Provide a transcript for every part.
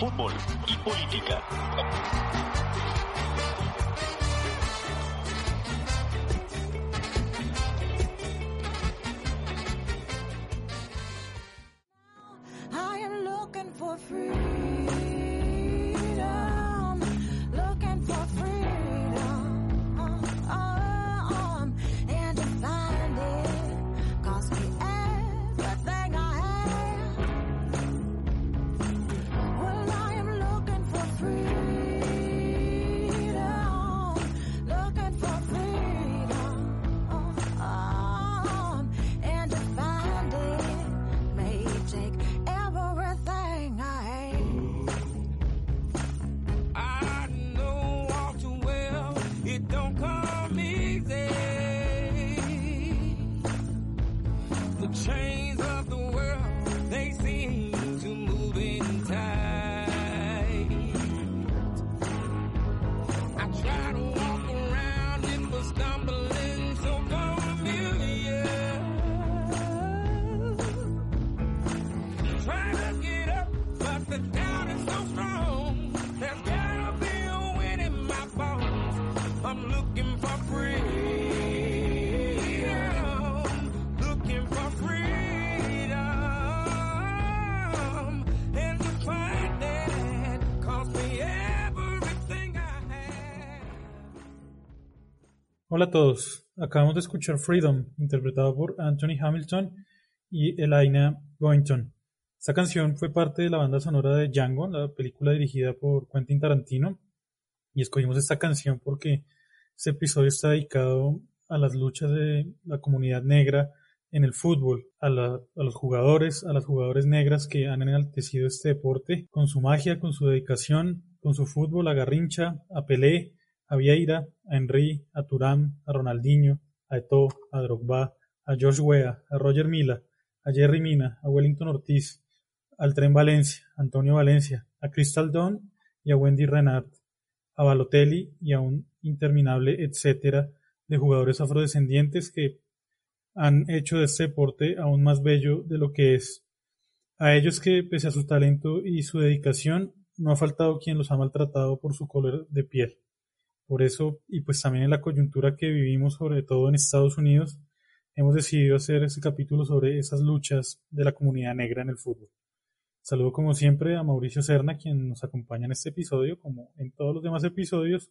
fútbol y política. Hola a todos, acabamos de escuchar Freedom, interpretado por Anthony Hamilton y Elaina Boynton. Esta canción fue parte de la banda sonora de Django, la película dirigida por Quentin Tarantino, y escogimos esta canción porque este episodio está dedicado a las luchas de la comunidad negra en el fútbol, a, a, los jugadores, a las jugadoras negras que han enaltecido este deporte con su magia, con su dedicación, con su fútbol, a Garrincha, a Pelé, a Vieira, a Henry, a Turán, a Ronaldinho, a Eto'o, a Drogba, a George Weah, a Roger Mila, a Jerry Mina, a Wellington Ortiz, al Tren Valencia, a Antonio Valencia, a Crystal Dawn y a Wendy Renard, a Balotelli y a un interminable etcétera de jugadores afrodescendientes que han hecho de este deporte aún más bello de lo que es. A ellos que, pese a su talento y su dedicación, no ha faltado quien los ha maltratado por su color de piel. Por eso, y pues también en la coyuntura que vivimos, sobre todo en Estados Unidos, hemos decidido hacer este capítulo sobre esas luchas de la comunidad negra en el fútbol. Saludo como siempre a Mauricio Serna, quien nos acompaña en este episodio, como en todos los demás episodios.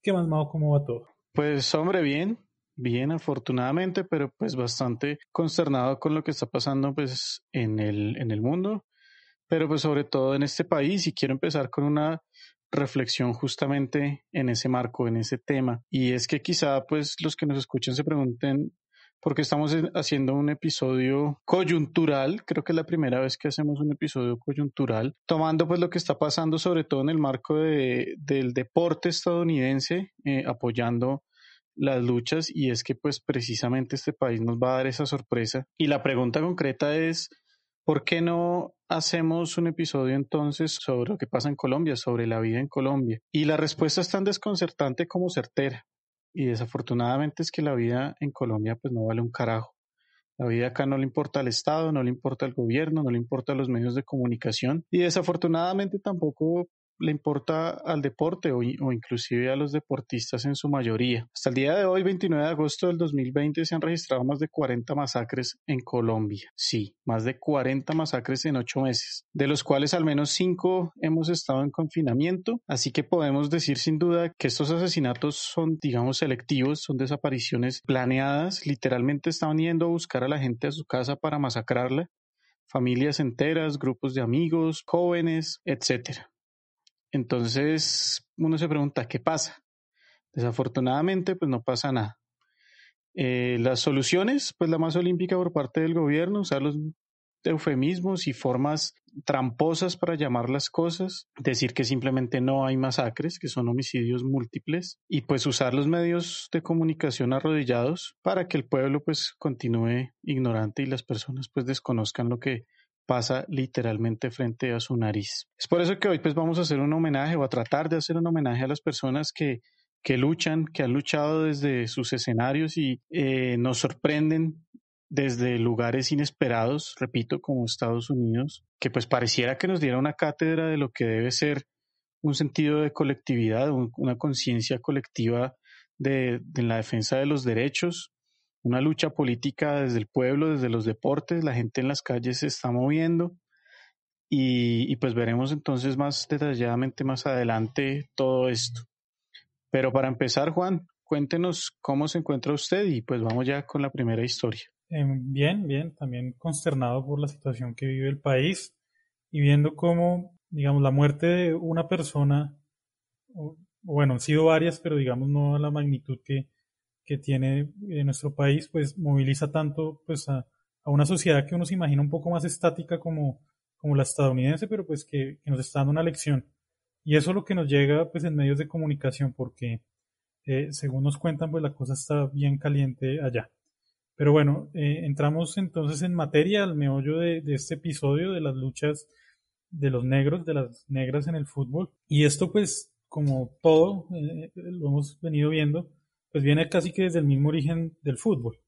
¿Qué más, Mao? ¿Cómo va todo? Pues, hombre, bien, bien, afortunadamente, pero pues bastante consternado con lo que está pasando pues en el, en el mundo, pero pues sobre todo en este país y quiero empezar con una reflexión justamente en ese marco, en ese tema. Y es que quizá pues los que nos escuchan se pregunten por qué estamos haciendo un episodio coyuntural, creo que es la primera vez que hacemos un episodio coyuntural, tomando pues lo que está pasando sobre todo en el marco de, del deporte estadounidense, eh, apoyando las luchas y es que pues precisamente este país nos va a dar esa sorpresa. Y la pregunta concreta es, ¿Por qué no hacemos un episodio entonces sobre lo que pasa en Colombia, sobre la vida en Colombia? Y la respuesta es tan desconcertante como certera. Y desafortunadamente es que la vida en Colombia pues no vale un carajo. La vida acá no le importa al Estado, no le importa al gobierno, no le importa a los medios de comunicación y desafortunadamente tampoco le importa al deporte o, o, inclusive a los deportistas en su mayoría. Hasta el día de hoy, 29 de agosto del 2020, se han registrado más de 40 masacres en Colombia. Sí, más de 40 masacres en ocho meses, de los cuales al menos cinco hemos estado en confinamiento, así que podemos decir sin duda que estos asesinatos son, digamos, selectivos, son desapariciones planeadas, literalmente estaban yendo a buscar a la gente a su casa para masacrarla, familias enteras, grupos de amigos, jóvenes, etcétera. Entonces uno se pregunta, ¿qué pasa? Desafortunadamente, pues no pasa nada. Eh, las soluciones, pues la más olímpica por parte del gobierno, usar los eufemismos y formas tramposas para llamar las cosas, decir que simplemente no hay masacres, que son homicidios múltiples, y pues usar los medios de comunicación arrodillados para que el pueblo pues continúe ignorante y las personas pues desconozcan lo que pasa literalmente frente a su nariz. Es por eso que hoy pues vamos a hacer un homenaje o a tratar de hacer un homenaje a las personas que, que luchan, que han luchado desde sus escenarios y eh, nos sorprenden desde lugares inesperados, repito, como Estados Unidos, que pues pareciera que nos diera una cátedra de lo que debe ser un sentido de colectividad, una conciencia colectiva de, la defensa de los derechos, una lucha política desde el pueblo, desde los deportes, la gente en las calles se está moviendo y, y pues veremos entonces más detalladamente más adelante todo esto. Pero para empezar, Juan, cuéntenos cómo se encuentra usted y pues vamos ya con la primera historia. Em, bien, bien, también consternado por la situación que vive el país y viendo cómo, digamos, la muerte de una persona, o, bueno, han sido varias, pero digamos no a la magnitud que, que tiene en nuestro país, pues moviliza tanto pues a, una sociedad que uno se imagina un poco más estática como, como la estadounidense, pero pues que, que nos está dando una lección. Y eso es lo que nos llega pues en medios de comunicación, porque eh, según nos cuentan, pues la cosa está bien caliente allá. Pero bueno, eh, entramos entonces en materia, al meollo de, este episodio de las luchas de los negros, de las negras en el fútbol. Y esto pues, como todo, eh, lo hemos venido viendo, pues viene casi que desde el mismo origen del fútbol.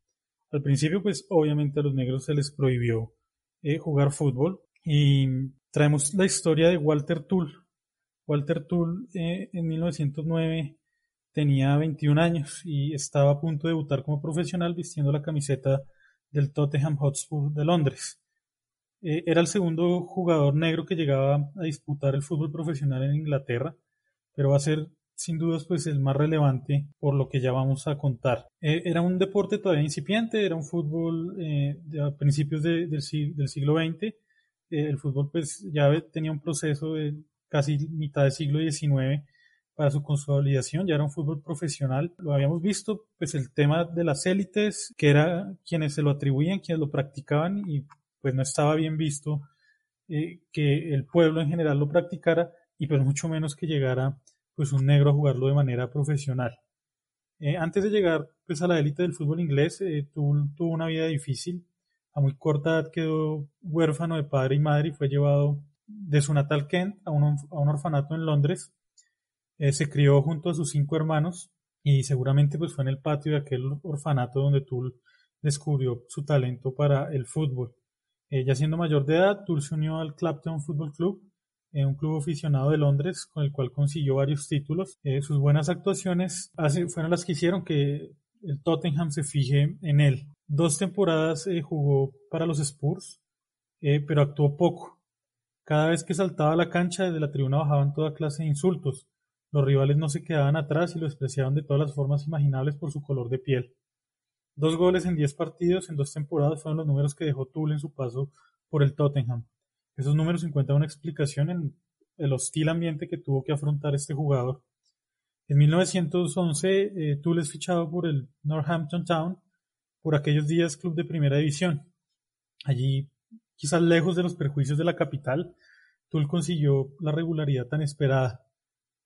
Al principio pues obviamente a los negros se les prohibió eh, jugar fútbol y traemos la historia de Walter Tull. Walter Tull en 1909 tenía 21 años y estaba a punto de debutar como profesional vistiendo la camiseta del Tottenham Hotspur de Londres. Eh, era el segundo jugador negro que llegaba a disputar el fútbol profesional en Inglaterra, pero va a ser sin dudas pues el más relevante por lo que ya vamos a contar. Eh, era un deporte todavía incipiente, era un fútbol eh, a principios del, siglo XX. el fútbol pues ya tenía un proceso de casi mitad del siglo XIX para su consolidación, ya era un fútbol profesional. Lo habíamos visto, pues el tema de las élites, que era quienes se lo atribuían, quienes lo practicaban y pues no estaba bien visto eh, que el pueblo en general lo practicara y pues mucho menos que llegara pues un negro a jugarlo de manera profesional. Eh, antes de llegar pues a la élite del fútbol inglés, eh, tuvo, una vida difícil. A muy corta edad quedó huérfano de padre y madre y fue llevado de su natal Kent a un, a un orfanato en Londres eh, se crió junto a sus cinco hermanos y seguramente pues fue en el patio de aquel orfanato donde Tull descubrió su talento para el fútbol. Eh, ya siendo mayor de edad, Tull se unió al Clapton Football Club, un club aficionado de Londres con el cual consiguió varios títulos. sus buenas actuaciones fueron las que hicieron que el Tottenham se fije en él. Dos temporadas jugó para los Spurs, pero actuó poco. Cada vez que saltaba a la cancha, desde la tribuna bajaban toda clase de insultos. Los rivales no se quedaban atrás y lo despreciaban de todas las formas imaginables por su color de piel. Dos goles en diez partidos en dos temporadas fueron los números que dejó Tull en su paso por el Tottenham. Esos números encuentran una explicación en el hostil ambiente que tuvo que afrontar este jugador. En 1911, eh, Tull es fichado por el Northampton Town, por aquellos días club de primera división. Allí, quizás lejos de los perjuicios de la capital, Tull consiguió la regularidad tan esperada.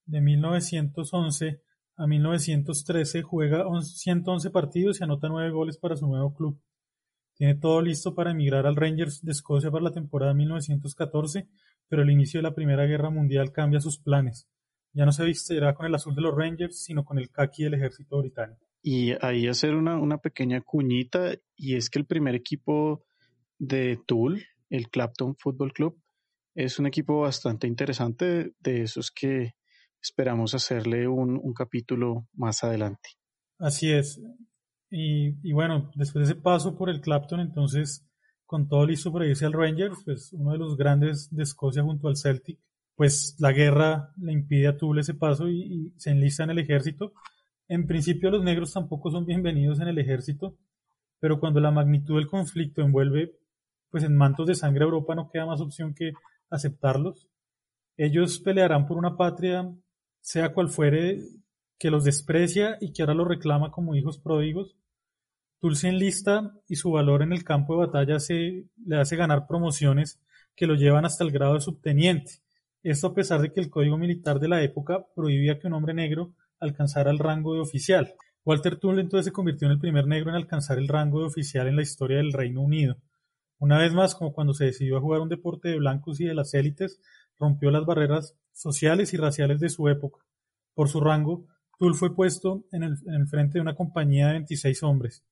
De 1911 a 1913 juega 111 partidos y anota 9 goles para su nuevo club. Tiene todo listo para emigrar al Rangers de Escocia para la temporada 1914, pero el inicio de la Primera Guerra Mundial cambia sus planes. Ya no se vistirá con el azul de los Rangers, sino con el khaki del ejército británico. Y ahí hacer una, una pequeña cuñita, y es que el primer equipo de Toul, el Clapton Football Club, es un equipo bastante interesante, de esos que esperamos hacerle un, un capítulo más adelante. Así es. Y, bueno, después de ese paso por el Clapton, entonces, con todo listo para irse al Rangers, pues uno de los grandes de Escocia junto al Celtic, pues la guerra le impide a Tuble ese paso y, y, se enlista en el ejército. En principio los negros tampoco son bienvenidos en el ejército, pero cuando la magnitud del conflicto envuelve pues en mantos de sangre a Europa no queda más opción que aceptarlos. Ellos pelearán por una patria sea cual fuere, que los desprecia y que ahora los reclama como hijos pródigos. Dulce enlista y su valor en el campo de batalla le hace ganar promociones que lo llevan hasta el grado de subteniente. Esto a pesar de que el código militar de la época prohibía que un hombre negro alcanzara el rango de oficial. Walter Tull entonces se convirtió en el primer negro en alcanzar el rango de oficial en la historia del Reino Unido. Una vez más, como cuando se decidió a jugar un deporte de blancos y de las élites, rompió las barreras sociales y raciales de su época. Por su rango, Tull fue puesto en el, frente de una compañía de 26 hombres.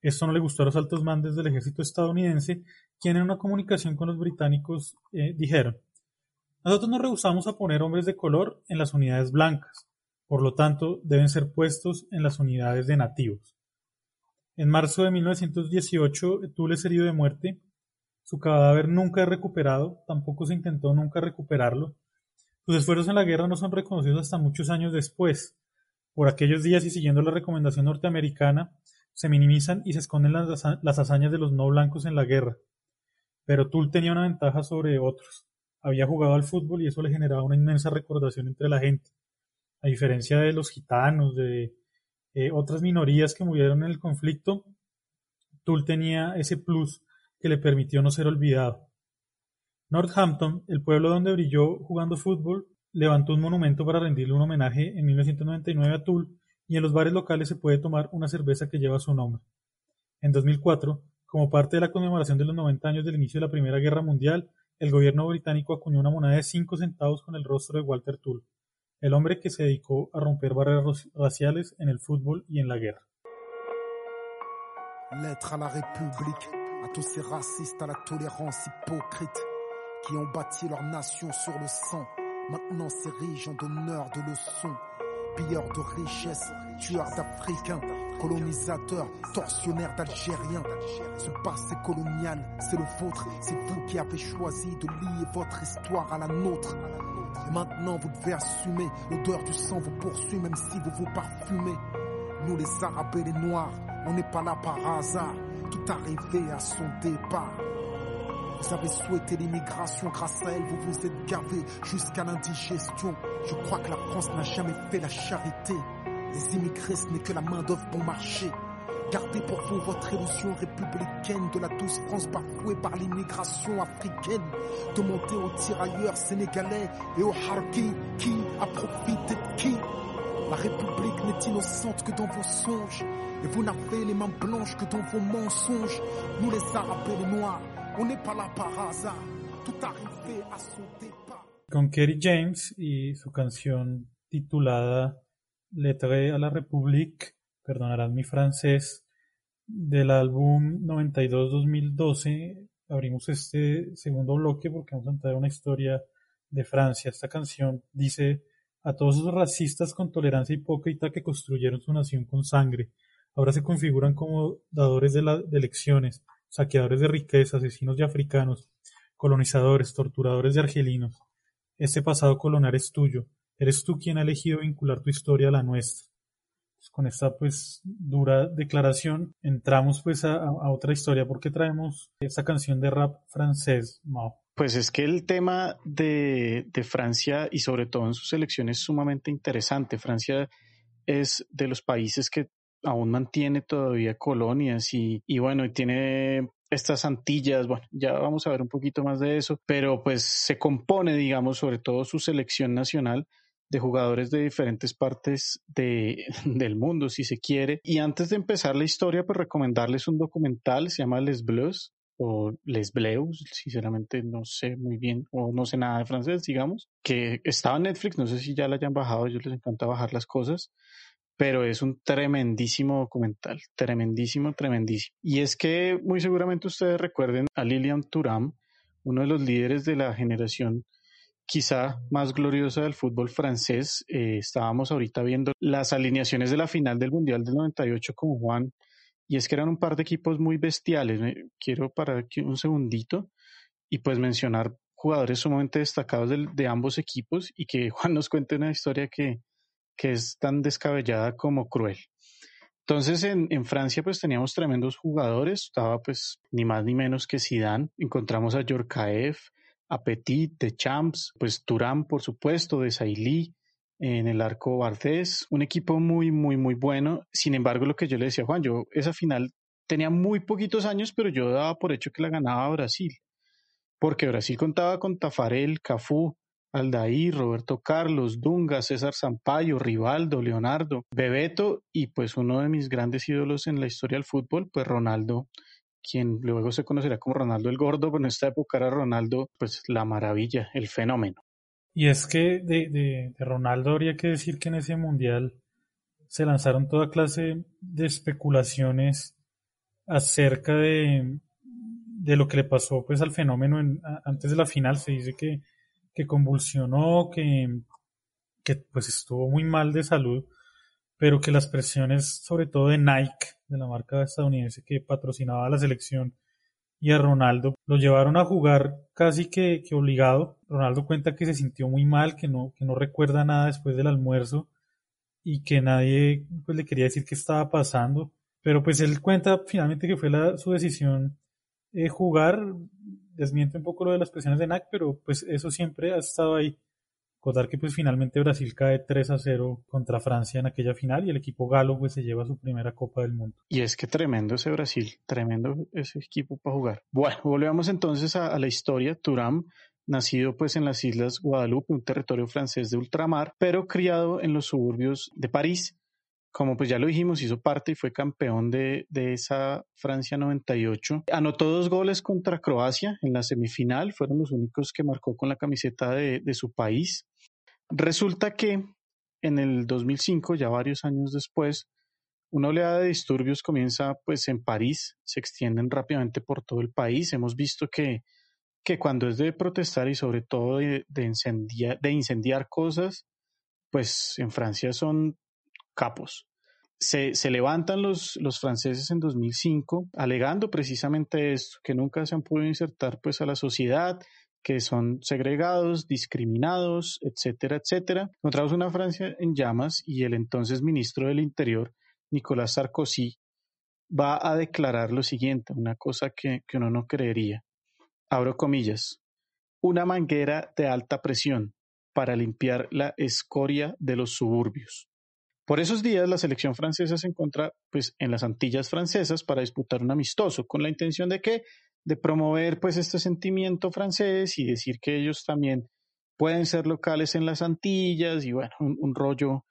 Esto no le gustó a los altos mandos del ejército estadounidense, quienes en una comunicación con los británicos eh, dijeron, nosotros nos rehusamos a poner hombres de color en las unidades blancas, por lo tanto deben ser puestos en las unidades de nativos. En marzo de 1918, Tull es herido de muerte. Su cadáver nunca es recuperado, tampoco se intentó nunca recuperarlo. Sus esfuerzos en la guerra no son reconocidos hasta muchos años después. Por aquellos días y siguiendo la recomendación norteamericana, se minimizan y se esconden las, las hazañas de los no blancos en la guerra. Pero Tull tenía una ventaja sobre otros. Había jugado al fútbol y eso le generaba una inmensa recordación entre la gente. A diferencia de los gitanos, de eh, otras minorías que murieron en el conflicto, Tull tenía ese plus que le permitió no ser olvidado. Northampton, el pueblo donde brilló jugando fútbol, levantó un monumento para rendirle un homenaje en 1999 a Tull y en los bares locales se puede tomar una cerveza que lleva su nombre. En 2004, como parte de la conmemoración de los 90 años del inicio de la Primera Guerra Mundial, el gobierno británico acuñó una moneda de 5 centavos con el rostro de Walter Tull, el hombre que se dedicó a romper barreras raciales en el fútbol y en la guerra. Lettre à la République, à tous ces racistes à la tolérance hypocrite, qui ont bâti leur nation sur le sang, maintenant s'érigent en donneurs de leçons pilleurs de richesses, tueurs d'Africains, colonisateurs, tortionnaires d'Algériens. Ce passé colonial, c'est le vôtre, c'est vous qui avez choisi de lier votre histoire à la nôtre. Et maintenant vous devez assumer, l'odeur du sang vous poursuit même si vous vous parfumez. Nous les Arabes et les Noirs, on n'est pas là par hasard, tout arrivé à son départ. Vous avez souhaité l'immigration, grâce à elle, vous vous êtes gavé jusqu'à l'indigestion. Je crois que la France n'a jamais fait la charité. Les immigrés, ce n'est que la main d'œuvre bon marché. Gardez pour vous votre illusion républicaine de la douce France bafouée par l'immigration africaine. De monter aux tirailleurs sénégalais et aux harkis qui a profité de qui La République n'est innocente que dans vos songes. Et vous n'avez les mains blanches que dans vos mensonges. Nous les Arabes les Noirs, Con Kerry James y su canción titulada Lettre à la République, perdonarán mi francés, del álbum 92-2012, abrimos este segundo bloque porque vamos a entrar a una historia de Francia. Esta canción dice a todos esos racistas con tolerancia hipócrita que construyeron su nación con sangre, ahora se configuran como dadores de, la, de elecciones saqueadores de riqueza, asesinos de africanos, colonizadores, torturadores de argelinos. Este pasado colonial es tuyo. Eres tú quien ha elegido vincular tu historia a la nuestra. Pues con esta pues dura declaración entramos pues a, otra historia. ¿Por qué traemos esta canción de rap francés, Mao? Pues es que el tema de, de Francia y sobre todo en sus elecciones es sumamente interesante. Francia es de los países que aún mantiene todavía colonias y, y bueno, tiene estas Antillas, bueno, ya vamos a ver un poquito más de eso, pero pues se compone, digamos, sobre todo su selección nacional de jugadores de diferentes partes de, del mundo, si se quiere. Y antes de empezar la historia, pues recomendarles un documental, se llama Les Bleus o Les Bleus, sinceramente no sé muy bien o no sé nada de francés, digamos, que estaba en Netflix, no sé si ya la hayan bajado, ellos les encanta bajar las cosas pero es un tremendísimo documental, tremendísimo, tremendísimo. Y es que muy seguramente ustedes recuerden a Lilian Thuram, uno de los líderes de la generación quizá más gloriosa del fútbol francés. Eh, estábamos ahorita viendo las alineaciones de la final del Mundial del 98 con Juan, y es que eran un par de equipos muy bestiales. quiero parar aquí un segundito y pues mencionar jugadores sumamente destacados de, de ambos equipos y que Juan nos cuente una historia que, que es tan descabellada como cruel. Entonces en, en, Francia pues teníamos tremendos jugadores, estaba pues ni más ni menos que Zidane, encontramos a Yorkaev, a Petit, de Champs, pues Turán por supuesto, de Sailly, en el arco Bartés, un equipo muy muy muy bueno, sin embargo lo que yo le decía a Juan, yo esa final tenía muy poquitos años, pero yo daba por hecho que la ganaba Brasil, porque Brasil contaba con Tafarel, Cafú, Aldair, Roberto Carlos, Dunga, César Sampaio, Rivaldo, Leonardo, Bebeto y pues uno de mis grandes ídolos en la historia del fútbol, pues Ronaldo, quien luego se conocerá como Ronaldo el Gordo, pero en esta época era Ronaldo, pues la maravilla, el fenómeno. Y es que de, de, Ronaldo habría que decir que en ese mundial se lanzaron toda clase de especulaciones acerca de, de lo que le pasó pues al fenómeno antes de la final. Se dice que, que convulsionó, que, que pues estuvo muy mal de salud, pero que las presiones sobre todo de Nike, de la marca estadounidense que patrocinaba a la selección, y a Ronaldo lo llevaron a jugar casi que, que, obligado. Ronaldo cuenta que se sintió muy mal, que no, que no recuerda nada después del almuerzo y que nadie pues, le quería decir qué estaba pasando. Pero pues él cuenta finalmente que fue la, su decisión eh, jugar. Desmiente un poco lo de las presiones de NAC, pero pues eso siempre ha estado ahí. Recordar que pues finalmente Brasil cae 3 a 0 contra Francia en aquella final y el equipo galo pues se lleva su primera Copa del Mundo. Y es que tremendo ese Brasil, tremendo ese equipo para jugar. Bueno, volvemos entonces a, la historia. Turam, nacido pues en las Islas Guadalupe, un territorio francés de ultramar, pero criado en los suburbios de París. Como pues ya lo dijimos, hizo parte y fue campeón de, de esa Francia 98. Anotó dos goles contra Croacia en la semifinal, fueron los únicos que marcó con la camiseta de, de su país. Resulta que en el 2005, ya varios años después, una oleada de disturbios comienza pues en París, se extienden rápidamente por todo el país. Hemos visto que, que cuando es de protestar y sobre todo de, incendiar, de incendiar cosas, pues en Francia son capos. Se, se, levantan los, los franceses en 2005 alegando precisamente esto, que nunca se han podido insertar pues a la sociedad, que son segregados, discriminados, etcétera, etcétera. Encontramos una Francia en llamas y el entonces ministro del Interior, Nicolás Sarkozy, va a declarar lo siguiente, una cosa que, que uno no creería. Abro comillas. Una manguera de alta presión para limpiar la escoria de los suburbios. Por esos días la selección francesa se encuentra pues en las Antillas francesas para disputar un amistoso con la intención de que de promover pues este sentimiento francés y decir que ellos también pueden ser locales en las Antillas y bueno, un, rollo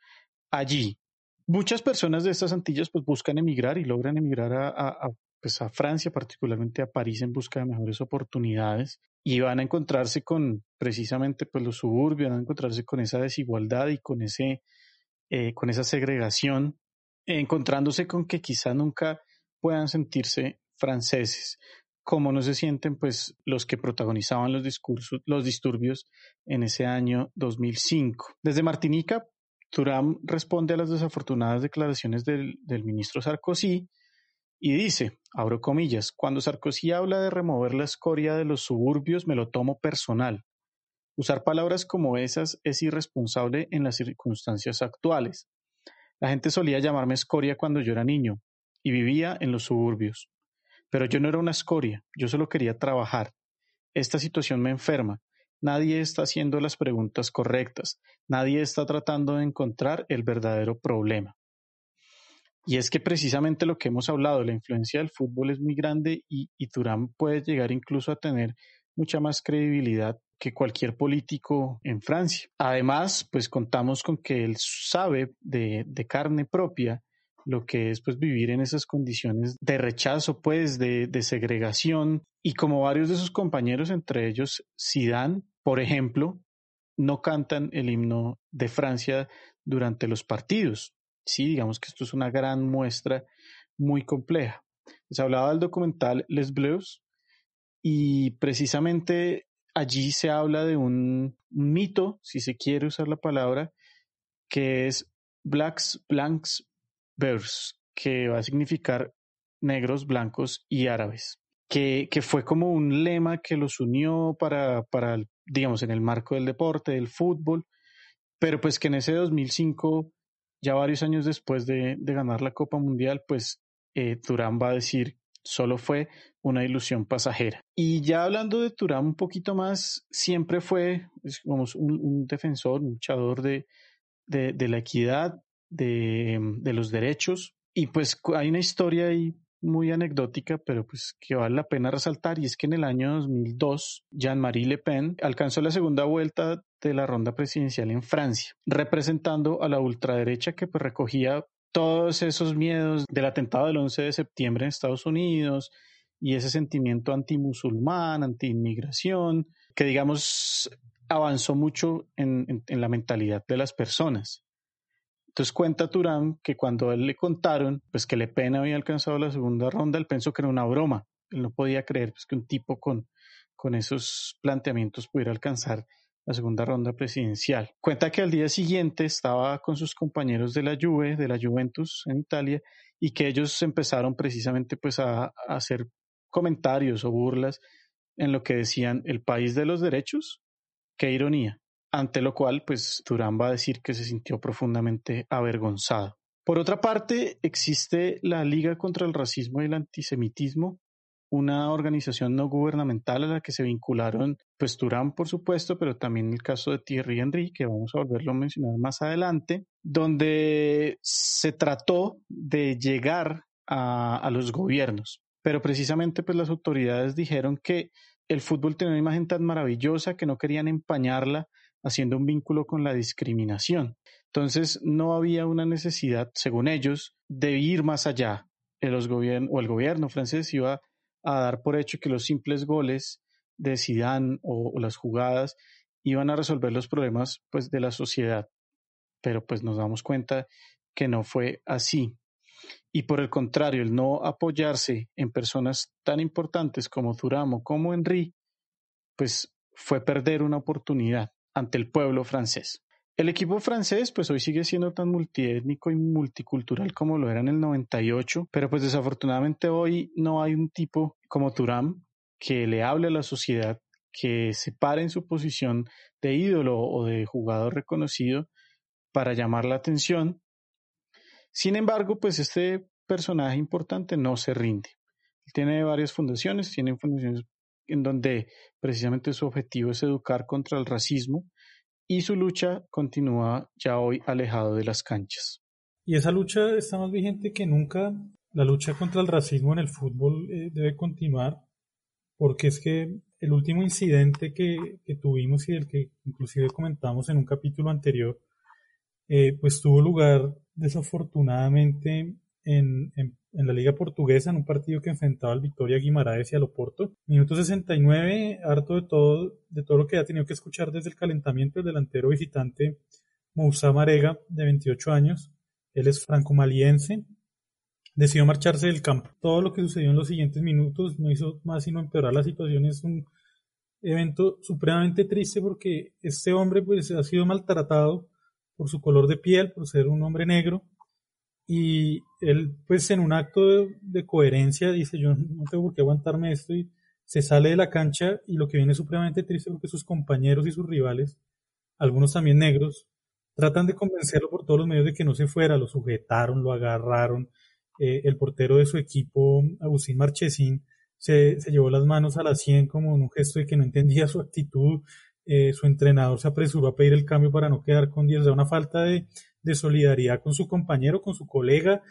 allí. Muchas personas de estas Antillas pues buscan emigrar y logran emigrar a, pues a Francia, particularmente a París en busca de mejores oportunidades y van a encontrarse con precisamente pues los suburbios, van a encontrarse con esa desigualdad y con ese eh, con esa segregación, encontrándose con que quizá nunca puedan sentirse franceses cómo no se sienten pues los que protagonizaban los discursos, los disturbios en ese año 2005. Desde Martinica, Turam responde a las desafortunadas declaraciones del, del ministro Sarkozy y dice, abro comillas, cuando Sarkozy habla de remover la escoria de los suburbios me lo tomo personal. Usar palabras como esas es irresponsable en las circunstancias actuales. La gente solía llamarme escoria cuando yo era niño y vivía en los suburbios. Pero yo no era una escoria, yo solo quería trabajar. Esta situación me enferma. Nadie está haciendo las preguntas correctas. Nadie está tratando de encontrar el verdadero problema. Y es que precisamente lo que hemos hablado, la influencia del fútbol es muy grande y, y Turán puede llegar incluso a tener mucha más credibilidad que cualquier político en Francia. Además, pues contamos con que él sabe de, de carne propia lo que es pues vivir en esas condiciones de rechazo, pues de, de segregación y como varios de sus compañeros, entre ellos Zidane, por ejemplo, no cantan el himno de Francia durante los partidos. Sí, digamos que esto es una gran muestra muy compleja. Les hablaba del documental Les Bleus y precisamente allí se habla de un mito, si se quiere usar la palabra, que es Blacks, Blanks, Beurs, que va a significar negros, blancos y árabes, que, que fue como un lema que los unió para, para, digamos, en el marco del deporte, del fútbol, pero pues que en ese 2005, ya varios años después de, de ganar la Copa Mundial, pues eh, va a decir solo fue una ilusión pasajera. Y ya hablando de Turán un poquito más, siempre fue digamos, un, defensor, un luchador de, de, de, la equidad, de, de los derechos. Y pues hay una historia ahí muy anecdótica, pero pues que vale la pena resaltar, y es que en el año 2002, Jean-Marie Le Pen alcanzó la segunda vuelta de la ronda presidencial en Francia, representando a la ultraderecha que pues recogía todos esos miedos del atentado del 11 de septiembre en Estados Unidos y ese sentimiento antimusulmán, anti-inmigración, que digamos avanzó mucho en, la mentalidad de las personas Entonces cuenta Turán que cuando a él le contaron pues que Le Pen había alcanzado la segunda ronda, él pensó que era una broma. Él no podía creer pues, que un tipo con, con esos planteamientos pudiera alcanzar la segunda ronda presidencial. Cuenta que al día siguiente estaba con sus compañeros de la Juve, de la Juventus en Italia, y que ellos empezaron precisamente pues a, hacer comentarios o burlas en lo que decían el país de los derechos, qué ironía, ante lo cual pues Durán va a decir que se sintió profundamente avergonzado. Por otra parte, existe la Liga contra el Racismo y el Antisemitismo, una organización no gubernamental a la que se vincularon, pues Turán, por supuesto, pero también el caso de Thierry Henry, que vamos a volverlo a mencionar más adelante, donde se trató de llegar a, los gobiernos. Pero precisamente, pues las autoridades dijeron que el fútbol tenía una imagen tan maravillosa que no querían empañarla haciendo un vínculo con la discriminación. Entonces, no había una necesidad, según ellos, de ir más allá. Los gobierno, o el gobierno francés iba a dar por hecho que los simples goles de Zidane o, las jugadas iban a resolver los problemas pues de la sociedad. Pero pues nos damos cuenta que no fue así. Y por el contrario, el no apoyarse en personas tan importantes como Duramo, como Henry, pues fue perder una oportunidad ante el pueblo francés. El equipo francés, pues hoy sigue siendo tan multiétnico y multicultural como lo era en el 98, pero pues desafortunadamente hoy no hay un tipo como Turam que le hable a la sociedad, que se pare en su posición de ídolo o de jugador reconocido para llamar la atención. Sin embargo, pues este personaje importante no se rinde. Tiene varias fundaciones, tiene fundaciones en donde precisamente su objetivo es educar contra el racismo y su lucha continúa ya hoy alejado de las canchas. Y esa lucha está más vigente que nunca. La lucha contra el racismo en el fútbol eh, debe continuar porque es que el último incidente que, que, tuvimos y del que inclusive comentamos en un capítulo anterior, eh, pues tuvo lugar desafortunadamente en, en, en, la Liga Portuguesa, en un partido que enfrentaba al Victoria Guimaraes y al Oporto. Minuto 69, harto de todo, de todo lo que ha tenido que escuchar desde el calentamiento, el delantero visitante Moussa Marega, de 28 años, él es franco-maliense, decidió marcharse del campo. Todo lo que sucedió en los siguientes minutos no hizo más sino empeorar la situación. Es un evento supremamente triste porque este hombre pues ha sido maltratado por su color de piel, por ser un hombre negro, y él, pues en un acto de, coherencia, dice, yo no tengo por qué aguantarme esto y se sale de la cancha y lo que viene supremamente triste porque sus compañeros y sus rivales, algunos también negros, tratan de convencerlo por todos los medios de que no se fuera, lo sujetaron, lo agarraron, eh, el portero de su equipo, Agustín Marchesín, se, se, llevó las manos a la sien como en un gesto de que no entendía su actitud, eh, su entrenador se apresuró a pedir el cambio para no quedar con 10, o sea, una falta de, de solidaridad con su compañero, con su colega,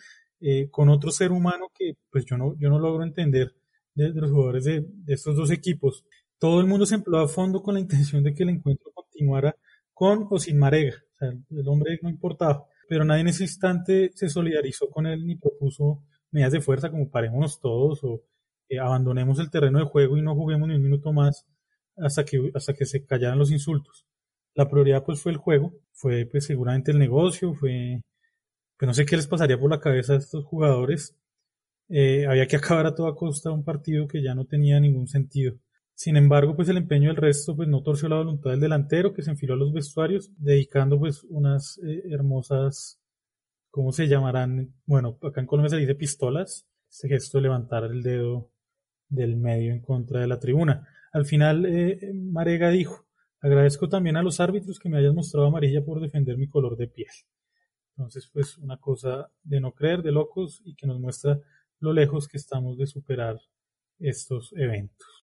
eh, con otro ser humano que pues yo no, yo no logro entender de, los jugadores de, de, estos dos equipos. Todo el mundo se empleó a fondo con la intención de que el encuentro continuara con o sin Marega. O sea, el hombre no importaba. Pero nadie en ese instante se solidarizó con él ni propuso medidas de fuerza como parémonos todos o eh, abandonemos el terreno de juego y no juguemos ni un minuto más hasta que, hasta que se callaran los insultos. La prioridad pues fue el juego, fue pues seguramente el negocio, fue, pues no sé qué les pasaría por la cabeza a estos jugadores. Eh, había que acabar a toda costa un partido que ya no tenía ningún sentido. Sin embargo, pues el empeño del resto pues no torció la voluntad del delantero que se enfiló a los vestuarios, dedicando pues unas eh, hermosas, ¿cómo se llamarán? Bueno, acá en Colombia se dice pistolas, ese gesto de levantar el dedo del medio en contra de la tribuna. Al final, eh, Marega dijo, Agradezco también a los árbitros que me hayan mostrado amarilla por defender mi color de piel. Entonces, pues una cosa de no creer, de locos, y que nos muestra lo lejos que estamos de superar estos eventos.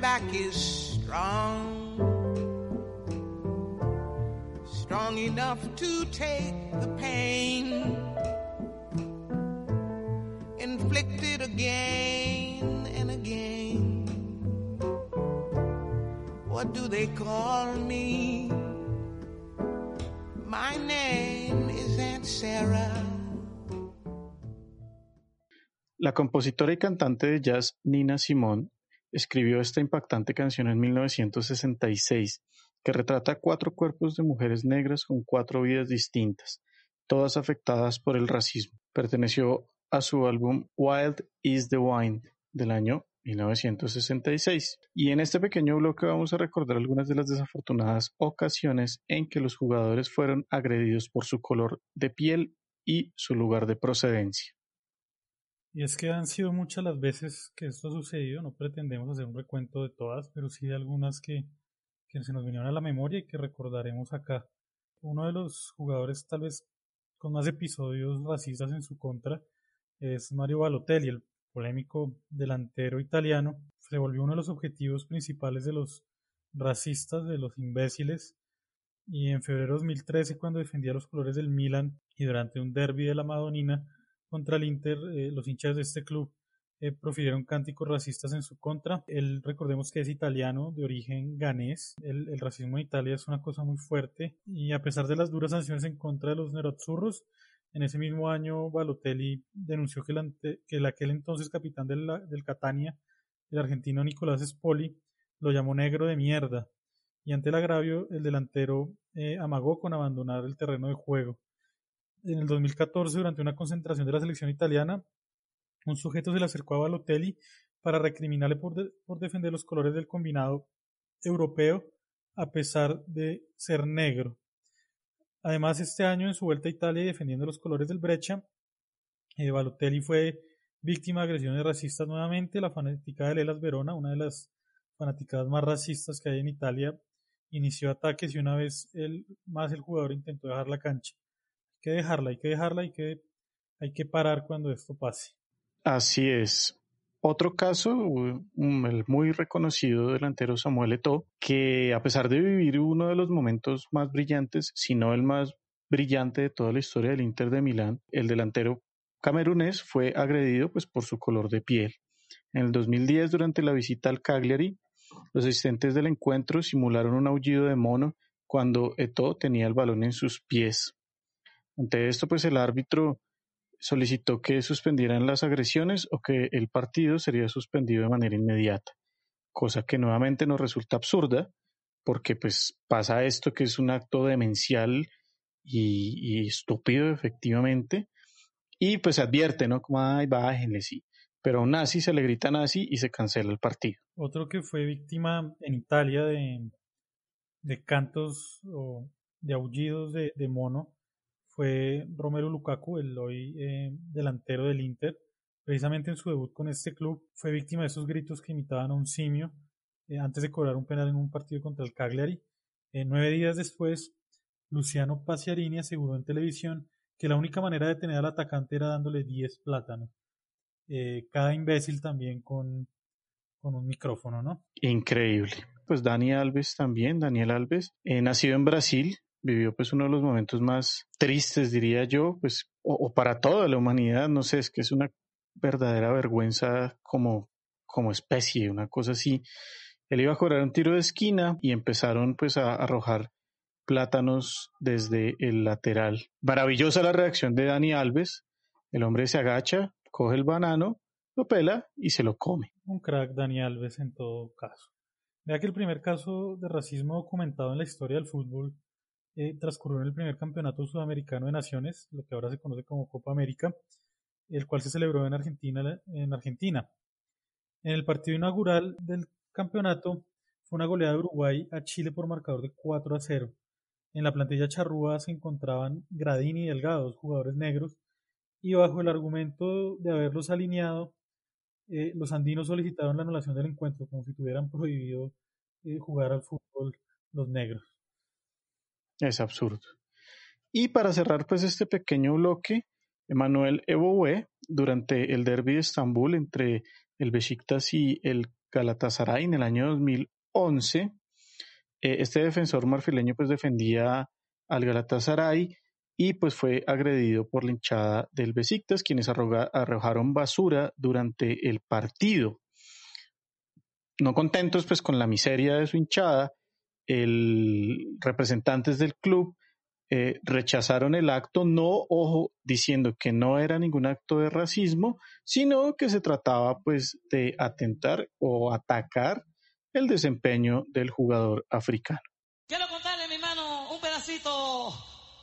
Back is strong. Strong enough to take the pain inflicted again and again. What do they call me? My name is Aunt Sarah. La compositora y cantante de jazz Nina Simone escribió esta impactante canción en 1966 que retrata cuatro cuerpos de mujeres negras con cuatro vidas distintas, todas afectadas por el racismo. Perteneció a su álbum Wild is the Wind del año 1966. Y en este pequeño bloque vamos a recordar algunas de las desafortunadas ocasiones en que los jugadores fueron agredidos por su color de piel y su lugar de procedencia. Y es que han sido muchas las veces que esto ha sucedido, no pretendemos hacer un recuento de todas, pero sí de algunas que, que se nos vinieron a la memoria y que recordaremos acá. Uno de los jugadores tal vez con más episodios racistas en su contra es Mario Balotelli, el polémico delantero italiano. Se volvió uno de los objetivos principales de los racistas, de los imbéciles. Y en febrero de 2013, cuando defendía los colores del Milan y durante un derby de la Madonina contra el Inter, eh, los hinchas de este club eh, profirieron cánticos racistas en su contra. Él, recordemos que es italiano, de origen ganés. El, racismo en Italia es una cosa muy fuerte y a pesar de las duras sanciones en contra de los nerazzurros, en ese mismo año Balotelli denunció que el, ante, que el aquel entonces capitán del, del Catania, el argentino Nicolás Spoli, lo llamó negro de mierda y ante el agravio el delantero eh, amagó con abandonar el terreno de juego. En el 2014, durante una concentración de la selección italiana, un sujeto se le acercó a Balotelli para recriminarle por, por defender los colores del combinado europeo a pesar de ser negro. Además, este año en su vuelta a Italia y defendiendo los colores del Breccia, eh, Balotelli fue víctima de agresiones racistas nuevamente. La fanática de Lelas Verona, una de las fanaticadas más racistas que hay en Italia, inició ataques y una vez más el jugador intentó dejar la cancha. Que dejarla, hay que dejarla, hay que, hay que parar cuando esto pase. Así es. Otro caso, el muy reconocido delantero Samuel Eto'o, que a pesar de vivir uno de los momentos más brillantes, si no el más brillante de toda la historia del Inter de Milán, el delantero camerunés fue agredido pues por su color de piel. En el 2010, durante la visita al Cagliari, los asistentes del encuentro simularon un aullido de mono cuando Eto'o tenía el balón en sus pies. Ante esto, pues el árbitro solicitó que suspendieran las agresiones o que el partido sería suspendido de manera inmediata, cosa que nuevamente nos resulta absurda porque pues pasa esto que es un acto demencial y, estúpido efectivamente y pues advierte, ¿no? Como, ay, bájenle, sí. Pero a un nazi se le grita nazi y se cancela el partido. Otro que fue víctima en Italia de, de cantos o de aullidos de, de mono fue Romero Lukaku, el hoy eh, delantero del Inter. Precisamente en su debut con este club fue víctima de esos gritos que imitaban a un simio eh, antes de cobrar un penal en un partido contra el Cagliari. Eh, nueve días después, Luciano Paciarini aseguró en televisión que la única manera de tener al atacante era dándole 10 plátanos. cada imbécil también con, con un micrófono, ¿no? Increíble. Pues Dani Alves también, Daniel Alves, nacido en Brasil, vivió pues uno de los momentos más tristes, diría yo, pues, o, o, para toda la humanidad, no sé, es que es una verdadera vergüenza como, como especie, una cosa así. Él iba a cobrar un tiro de esquina y empezaron pues a arrojar plátanos desde el lateral. Maravillosa la reacción de Dani Alves. El hombre se agacha, coge el banano, lo pela y se lo come. Un crack Dani Alves en todo caso. Vea que el primer caso de racismo documentado en la historia del fútbol eh, transcurrió en el primer campeonato sudamericano de naciones, lo que ahora se conoce como Copa América, el cual se celebró en Argentina. En, Argentina. en el partido inaugural del campeonato fue una goleada de Uruguay a Chile por marcador de 4 a 0. En la plantilla charrúa se encontraban Gradini y Delgado, dos jugadores negros, y bajo el argumento de haberlos alineado, eh, los andinos solicitaron la anulación del encuentro, como si tuvieran prohibido eh, jugar al fútbol los negros. Es absurdo. Y para cerrar pues este pequeño bloque, Emanuel Eboue, durante el derby de Estambul entre el Besiktas y el Galatasaray en el año 2011, eh, este defensor marfileño pues defendía al Galatasaray y pues fue agredido por la hinchada del Besiktas, quienes arrojaron basura durante el partido. no contentos pues con la miseria de su hinchada, el representantes del club eh, rechazaron el acto, no, ojo, diciendo que no era ningún acto de racismo, sino que se trataba pues de atentar o atacar el desempeño del jugador africano. Quiero contarle, mi hermano, un pedacito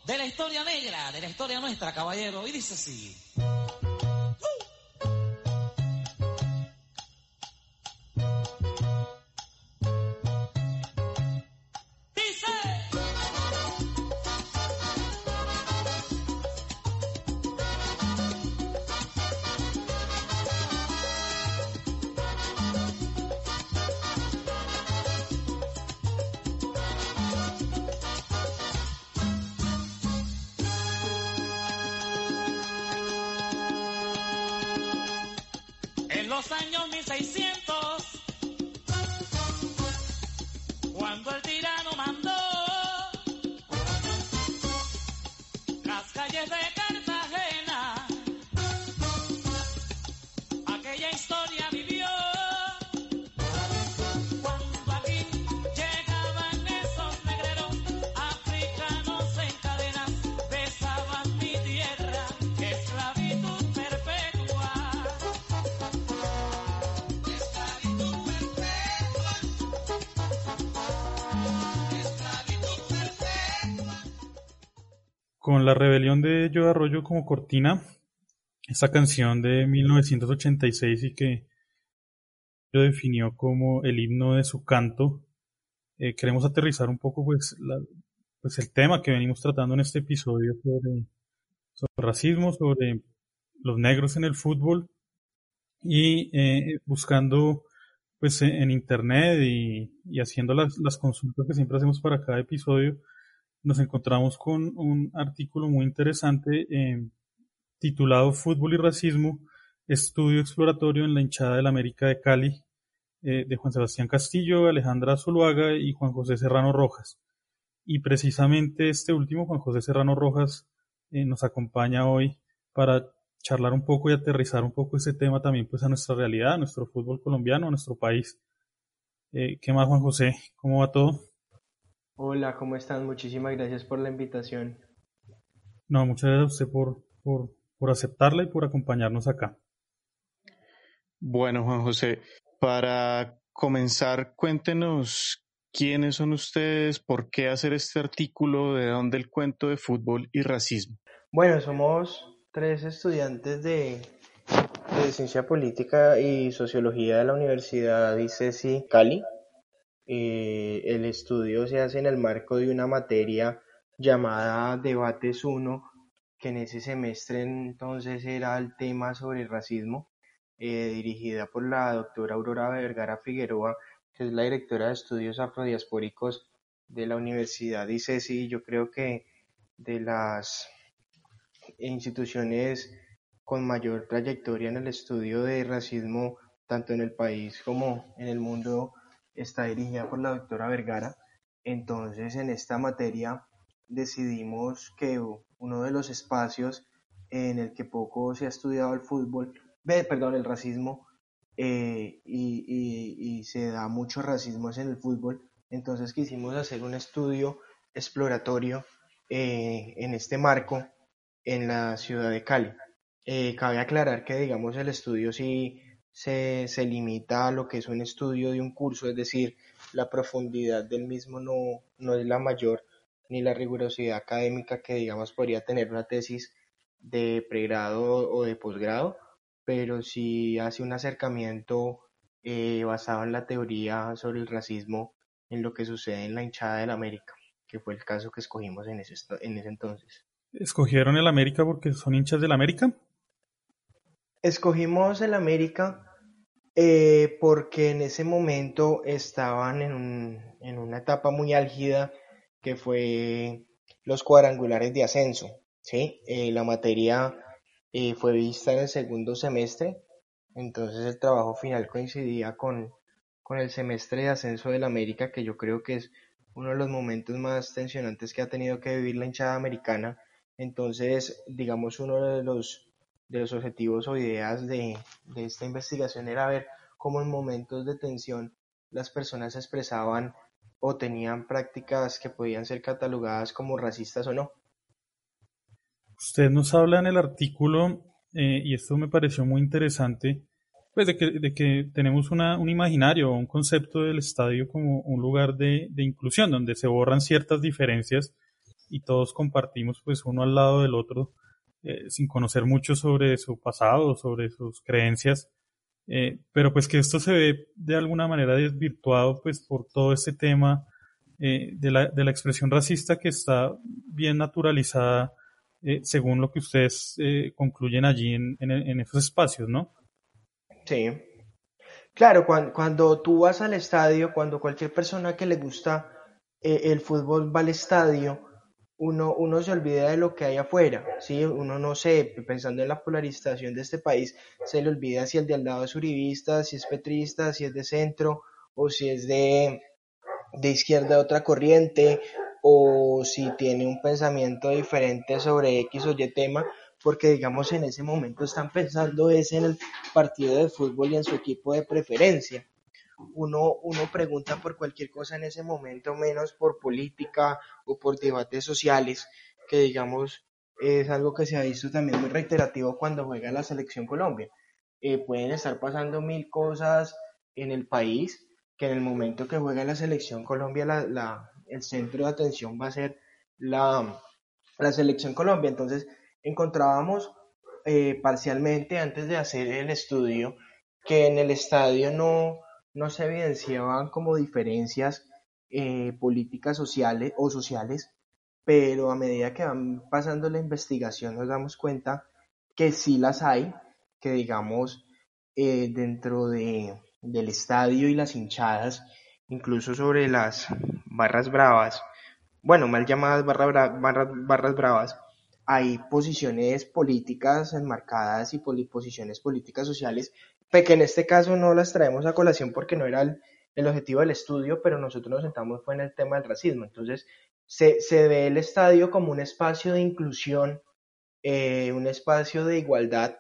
de la historia negra, de la historia nuestra, caballero, y dice así. La rebelión de Joe Arroyo como cortina, esta canción de 1986 y que lo definió como el himno de su canto, eh, queremos aterrizar un poco pues, pues el tema que venimos tratando en este episodio sobre, sobre racismo, sobre los negros en el fútbol y eh, buscando pues en internet y, haciendo las consultas que siempre hacemos para cada episodio, nos encontramos con un artículo muy interesante eh, titulado Fútbol y Racismo, estudio exploratorio en la hinchada del América de Cali, eh, de Juan Sebastián Castillo, Alejandra Zuluaga y Juan José Serrano Rojas. Y precisamente este último, Juan José Serrano Rojas, eh, nos acompaña hoy para charlar un poco y aterrizar un poco ese tema también pues a nuestra realidad, a nuestro fútbol colombiano, a nuestro país. Eh, ¿Qué más, Juan José? ¿Cómo va todo? Hola, ¿cómo están? Muchísimas gracias por la invitación. No, muchas gracias a usted por, por, por aceptarla y por acompañarnos acá. Bueno, Juan José, para comenzar, cuéntenos quiénes son ustedes, por qué hacer este artículo, de dónde el cuento de fútbol y racismo. Bueno, somos tres estudiantes de, de Ciencia Política y Sociología de la Universidad ICESI Cali. Eh, el estudio se hace en el marco de una materia llamada Debates 1, que en ese semestre entonces era el tema sobre racismo, eh, dirigida por la doctora Aurora Vergara Figueroa, que es la directora de estudios afrodiaspóricos de la Universidad ICESI. Yo creo que de las instituciones con mayor trayectoria en el estudio de racismo, tanto en el país como en el mundo, está dirigida por la doctora Vergara. Entonces, en esta materia decidimos que uno de los espacios en el que poco se ha estudiado el fútbol, perdón, el racismo, eh, y, se da mucho racismo en el fútbol, entonces quisimos hacer un estudio exploratorio eh, en este marco en la ciudad de Cali. Eh, cabe aclarar que, digamos, el estudio sí se, se limita a lo que es un estudio de un curso, es decir, la profundidad del mismo no, no es la mayor ni la rigurosidad académica que, digamos, podría tener una tesis de pregrado o de posgrado, pero sí hace un acercamiento eh, basado en la teoría sobre el racismo en lo que sucede en la hinchada del América, que fue el caso que escogimos en ese, en ese entonces. ¿Escogieron el América porque son hinchas del América? Escogimos el América eh, porque en ese momento estaban en, un- en una etapa muy álgida que fue los cuadrangulares de ascenso, ¿sí? Eh, la materia eh, fue vista en el segundo semestre, entonces el trabajo final coincidía con, con el semestre de ascenso del América, que yo creo que es uno de los momentos más tensionantes que ha tenido que vivir la hinchada americana. Entonces, digamos, uno de los, de los objetivos o ideas de, esta investigación era ver cómo en momentos de tensión las personas expresaban o tenían prácticas que podían ser catalogadas como racistas o no. Usted nos habla en el artículo, eh, y esto me pareció muy interesante, pues de que, tenemos un imaginario o un concepto del estadio como un lugar de, de, inclusión, donde se borran ciertas diferencias y todos compartimos pues uno al lado del otro, eh, sin conocer mucho sobre su pasado, sobre sus creencias, eh, pero pues que esto se ve de alguna manera desvirtuado pues por todo este tema eh, de, la, de la expresión racista que está bien naturalizada según lo que ustedes concluyen allí en, en, en, esos espacios, ¿no? Sí. Claro, cuando, cuando, tú vas al estadio, cuando cualquier persona que le gusta el fútbol va al estadio, uno, uno se olvida de lo que hay afuera, ¿sí? Uno no sé, pensando en la polarización de este país, se le olvida si el de al lado es uribista, si es petrista, si es de centro, o si es de, de izquierda de otra corriente, o si tiene un pensamiento diferente sobre X o Y tema, porque digamos en ese momento están pensando es en el partido de fútbol y en su equipo de preferencia. Uno, uno pregunta por cualquier cosa en ese momento, menos por política o por debates sociales, que digamos es algo que se ha visto también muy reiterativo cuando juega la selección Colombia. Eh, pueden estar pasando mil cosas en el país que en el momento que juega la selección Colombia la, la, el centro de atención va a ser la, la selección Colombia. Entonces encontrábamos eh, parcialmente antes de hacer el estudio que en el estadio no, no se evidenciaban como diferencias eh, políticas sociales o sociales, pero a medida que van pasando la investigación nos damos cuenta que sí las hay, que digamos eh, dentro de, del estadio y las hinchadas, incluso sobre las barras bravas, bueno, mal llamadas barra bra barras, barras bravas, hay posiciones políticas enmarcadas y posiciones políticas sociales, que en este caso no las traemos a colación porque no era el, objetivo del estudio, pero nosotros nos sentamos fue en el tema del racismo. Entonces, se, se ve el estadio como un espacio de inclusión, eh, un espacio de igualdad,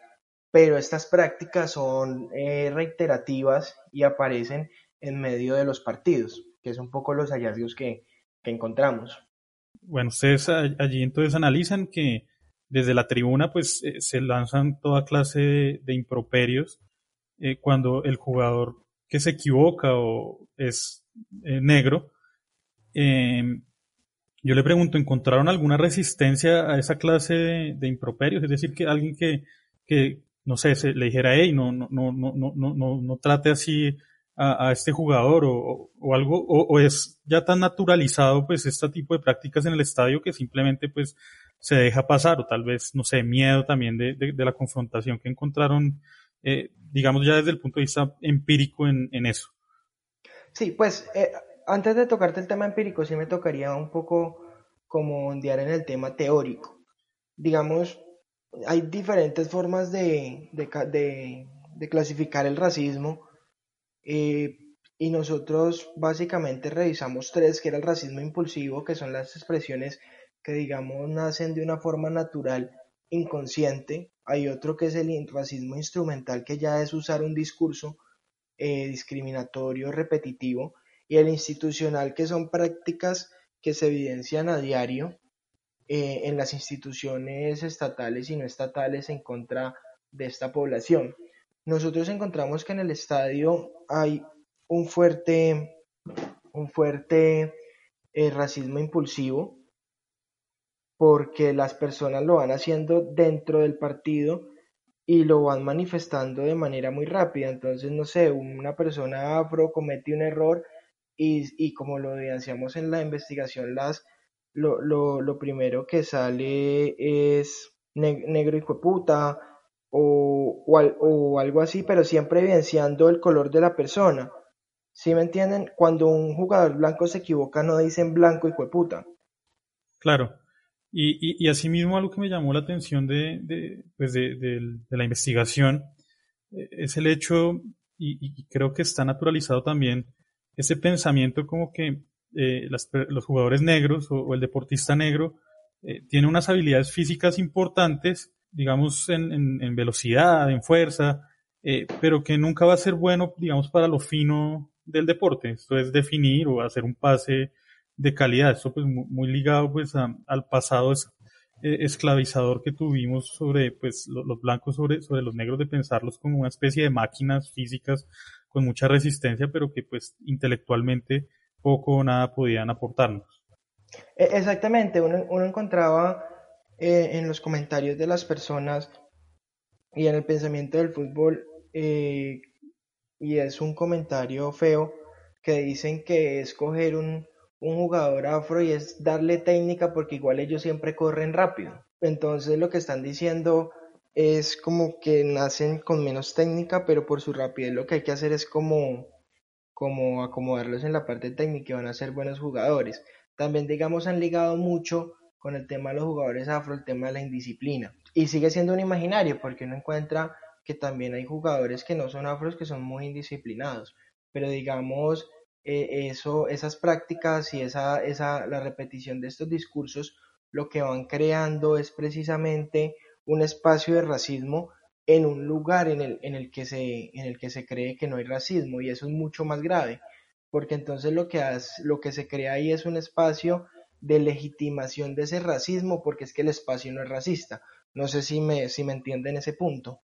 pero estas prácticas son eh, reiterativas y aparecen en medio de los partidos, que es un poco los hallazgos que, encontramos. Bueno, ustedes allí entonces analizan que desde la tribuna pues eh, se lanzan toda clase de improperios eh, cuando el jugador que se equivoca o es eh, negro. Em, yo le pregunto, ¿encontraron alguna resistencia a esa clase de, de improperios? Es decir, que alguien que, que no sé, se, le dijera, hey, no, no, no, no, no, no, no trate así a, a este jugador o, o algo, o, es ya tan naturalizado pues este tipo de prácticas en el estadio que simplemente pues se deja pasar o tal vez, no sé, miedo también de, de la confrontación que encontraron, eh, digamos ya desde el punto de vista empírico en, en eso. Sí, pues eh, antes de tocarte el tema empírico sí me tocaría un poco como ondear en el tema teórico. Digamos, hay diferentes formas de, de, de, clasificar el racismo eh, y nosotros básicamente revisamos tres, que era el racismo impulsivo, que son las expresiones que digamos nacen de una forma natural, inconsciente. Hay otro que es el racismo instrumental, que ya es usar un discurso eh, discriminatorio, repetitivo. Y el institucional, que son prácticas que se evidencian a diario eh, en las instituciones estatales y no estatales en contra de esta población. Nosotros encontramos que en el estadio hay un fuerte, un fuerte eh, racismo impulsivo porque las personas lo van haciendo dentro del partido y lo van manifestando de manera muy rápida. Entonces, no sé, una persona afro comete un error y, y como lo evidenciamos en la investigación, las, lo, lo, lo primero que sale es ne negro de puta o, o, o algo así, pero siempre evidenciando el color de la persona. ¿Sí me entienden? Cuando un jugador blanco se equivoca, no dicen blanco y puta. Claro. Y, y, y asimismo algo que me llamó la atención de, pues de, la investigación eh, es el hecho, y, creo que está naturalizado también, ese pensamiento como que eh, los jugadores negros o, el deportista negro eh, tiene unas habilidades físicas importantes, digamos en, en, velocidad, en fuerza, pero que nunca va a ser bueno, digamos, para lo fino del deporte. Esto es definir o hacer un pase de calidad. Esto pues muy, ligado pues al pasado eh, esclavizador que tuvimos sobre pues los blancos sobre, sobre los negros de pensarlos como una especie de máquinas físicas con mucha resistencia pero que pues intelectualmente poco o nada podían aportarnos. E, exactamente, uno, uno encontraba eh, en los comentarios de las personas y en el pensamiento del fútbol eh, y es un comentario feo que dicen que escoger un, un jugador afro y es darle técnica porque igual ellos siempre corren rápido. Entonces lo que están diciendo es como que nacen con menos técnica, pero por su rapidez lo que hay que hacer es como, como acomodarlos en la parte técnica y van a ser buenos jugadores. También digamos han ligado mucho con el tema de los jugadores afro, el tema de la indisciplina. Y sigue siendo un imaginario porque uno encuentra que también hay jugadores que no son afros que son muy indisciplinados. Pero digamos, eh, eso, esas prácticas y esa, esa, la repetición de estos discursos lo que van creando es precisamente un espacio de racismo en un lugar en el, en el, que, se, en el que se cree que no hay racismo y eso es mucho más grave porque entonces lo que, lo que se crea ahí es un espacio de legitimación de ese racismo porque es que el espacio no es racista. No sé si me, si me entienden ese punto.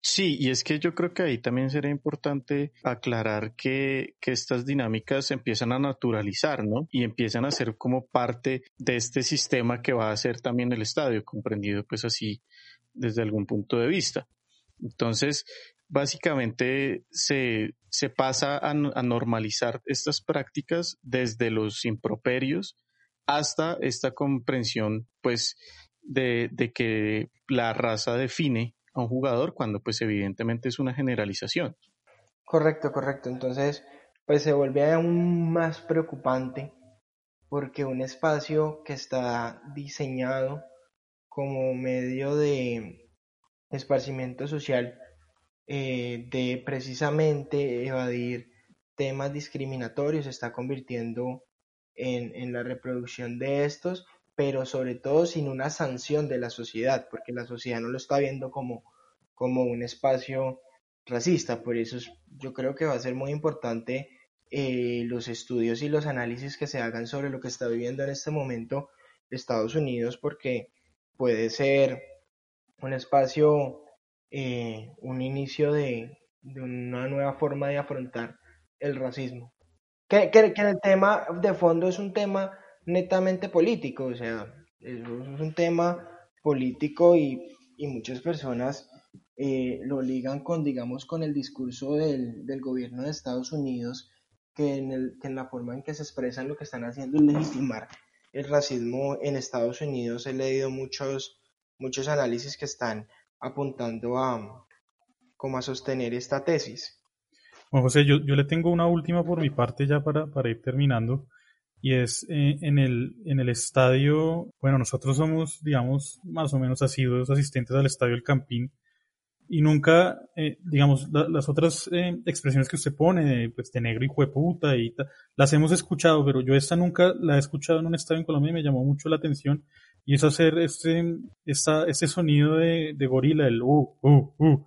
Sí, y es que yo creo que ahí también sería importante aclarar que, que, estas dinámicas empiezan a naturalizar, ¿no? Y empiezan a ser como parte de este sistema que va a ser también el estadio, comprendido pues así desde algún punto de vista. Entonces, básicamente se, se pasa a, a normalizar estas prácticas desde los improperios hasta esta comprensión, pues, de, de que la raza define un jugador cuando pues evidentemente es una generalización. Correcto, correcto. Entonces, pues se vuelve aún más preocupante porque un espacio que está diseñado como medio de esparcimiento social, eh, de precisamente evadir temas discriminatorios, se está convirtiendo en, en la reproducción de estos pero sobre todo sin una sanción de la sociedad, porque la sociedad no lo está viendo como, como un espacio racista. Por eso yo creo que va a ser muy importante eh, los estudios y los análisis que se hagan sobre lo que está viviendo en este momento Estados Unidos, porque puede ser un espacio, eh, un inicio de, una nueva forma de afrontar el racismo. Que, que, que el tema de fondo es un tema netamente político, o sea, es un tema político y, muchas personas eh, lo ligan con, digamos, con el discurso del, gobierno de Estados Unidos, que en, el, que en la forma en que se expresan lo que están haciendo es legitimar el racismo en Estados Unidos. He leído muchos, muchos análisis que están apuntando a, como a sostener esta tesis. Bueno, José, yo, yo le tengo una última por mi parte ya para, para ir terminando y es eh, en, el, en el estadio, bueno, nosotros somos, digamos, más o menos asiduos asistentes al estadio El Campín y nunca, eh, digamos, las otras eh, expresiones que usted pone, pues de negro y jueputa y las hemos escuchado, pero yo esta nunca la he escuchado en un estadio en Colombia y me llamó mucho la atención y es hacer este, esta, este sonido de, de gorila, el uh, uh, uh,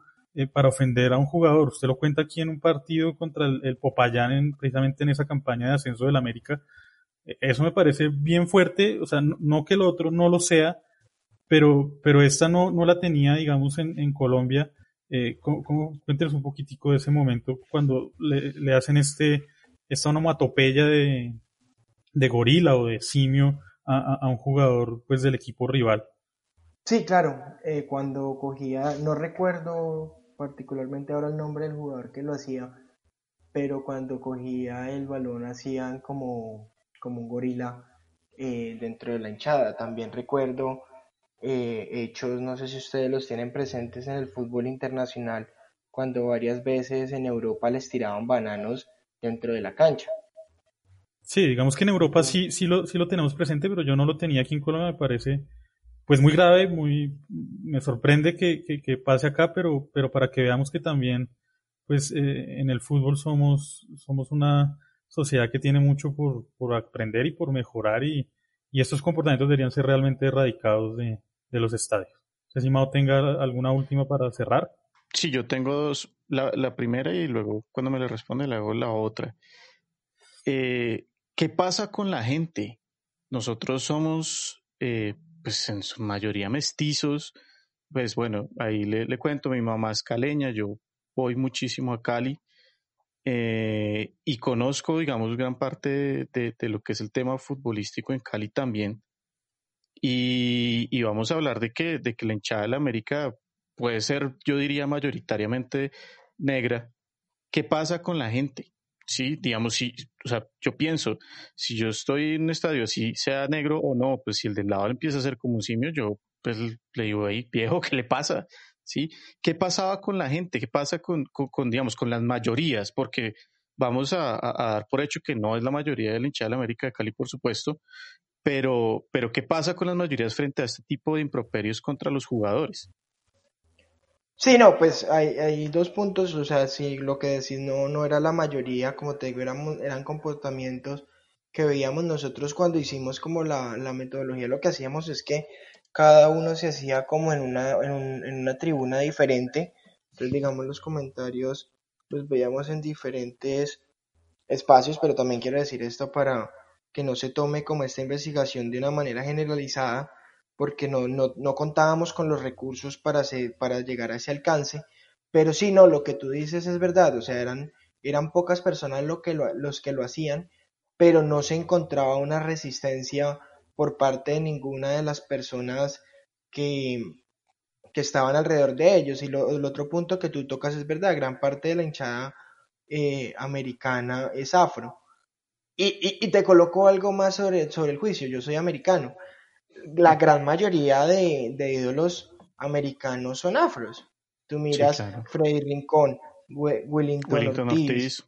para ofender a un jugador. Usted lo cuenta aquí en un partido contra el, el Popayán, en, precisamente en esa campaña de ascenso del América, eso me parece bien fuerte, o sea, no, que el otro no lo sea, pero, pero esta no, no la tenía, digamos, en, en Colombia. Eh, ¿cómo, cuéntenos un poquitico de ese momento cuando le, le hacen este, esta onomatopeya de, de gorila o de simio a, a, un jugador pues del equipo rival. Sí, claro, eh, cuando cogía, no recuerdo particularmente ahora el nombre del jugador que lo hacía, pero cuando cogía el balón hacían como como un gorila eh, dentro de la hinchada. También recuerdo eh, hechos, no sé si ustedes los tienen presentes en el fútbol internacional, cuando varias veces en Europa les tiraban bananos dentro de la cancha. Sí, digamos que en Europa sí, sí, lo, sí lo tenemos presente, pero yo no lo tenía aquí en Colombia, me parece pues muy grave, muy me sorprende que, que, pase acá, pero, pero para que veamos que también pues eh, en el fútbol somos, somos una sociedad que tiene mucho por, por aprender y por mejorar y, y, estos comportamientos deberían ser realmente erradicados de, de los estadios. No sé si Mao tenga alguna última para cerrar. Sí, yo tengo dos, la, la primera y luego cuando me le responde le hago la otra. Eh, ¿Qué pasa con la gente? Nosotros somos, eh, pues en su mayoría mestizos. Pues bueno, ahí le, le cuento, mi mamá es caleña, yo voy muchísimo a Cali eh, y conozco, digamos, gran parte de, lo que es el tema futbolístico en Cali también. Y, y, vamos a hablar de que, de que la hinchada de la América puede ser, yo diría, mayoritariamente negra. ¿Qué pasa con la gente? Sí, digamos, si, o sea, yo pienso, si yo estoy en un estadio, si sea negro o no, pues si el del lado empieza a ser como un simio, yo pues le digo, ahí, viejo, ¿qué le pasa? ¿Sí? ¿Qué pasaba con la gente? ¿Qué pasa con, con, digamos, con las mayorías? Porque vamos a, a, dar por hecho que no es la mayoría de la hinchada de la América de Cali, por supuesto, pero, pero ¿qué pasa con las mayorías frente a este tipo de improperios contra los jugadores? Sí, no, pues hay, hay dos puntos, o sea, si lo que decís no, no era la mayoría, como te digo, eran, eran comportamientos que veíamos nosotros cuando hicimos como la, la metodología, lo que hacíamos es que cada uno se hacía como en una, en, un, en una tribuna diferente. Entonces, digamos, los comentarios los veíamos en diferentes espacios, pero también quiero decir esto para que no se tome como esta investigación de una manera generalizada, porque no, no, no contábamos con los recursos para, para llegar a ese alcance. Pero sí, no, lo que tú dices es verdad, o sea, eran, eran pocas personas lo que lo, los que lo hacían, pero no se encontraba una resistencia por parte de ninguna de las personas que, que estaban alrededor de ellos. Y lo, el otro punto que tú tocas es verdad, gran parte de la hinchada eh, americana es afro. Y, y, y, te coloco algo más sobre, sobre el juicio, yo soy americano. La gran mayoría de, de ídolos americanos son afros. Tú miras sí, claro. Freddy Rincón, Willington, Willington Ortiz, Ortiz.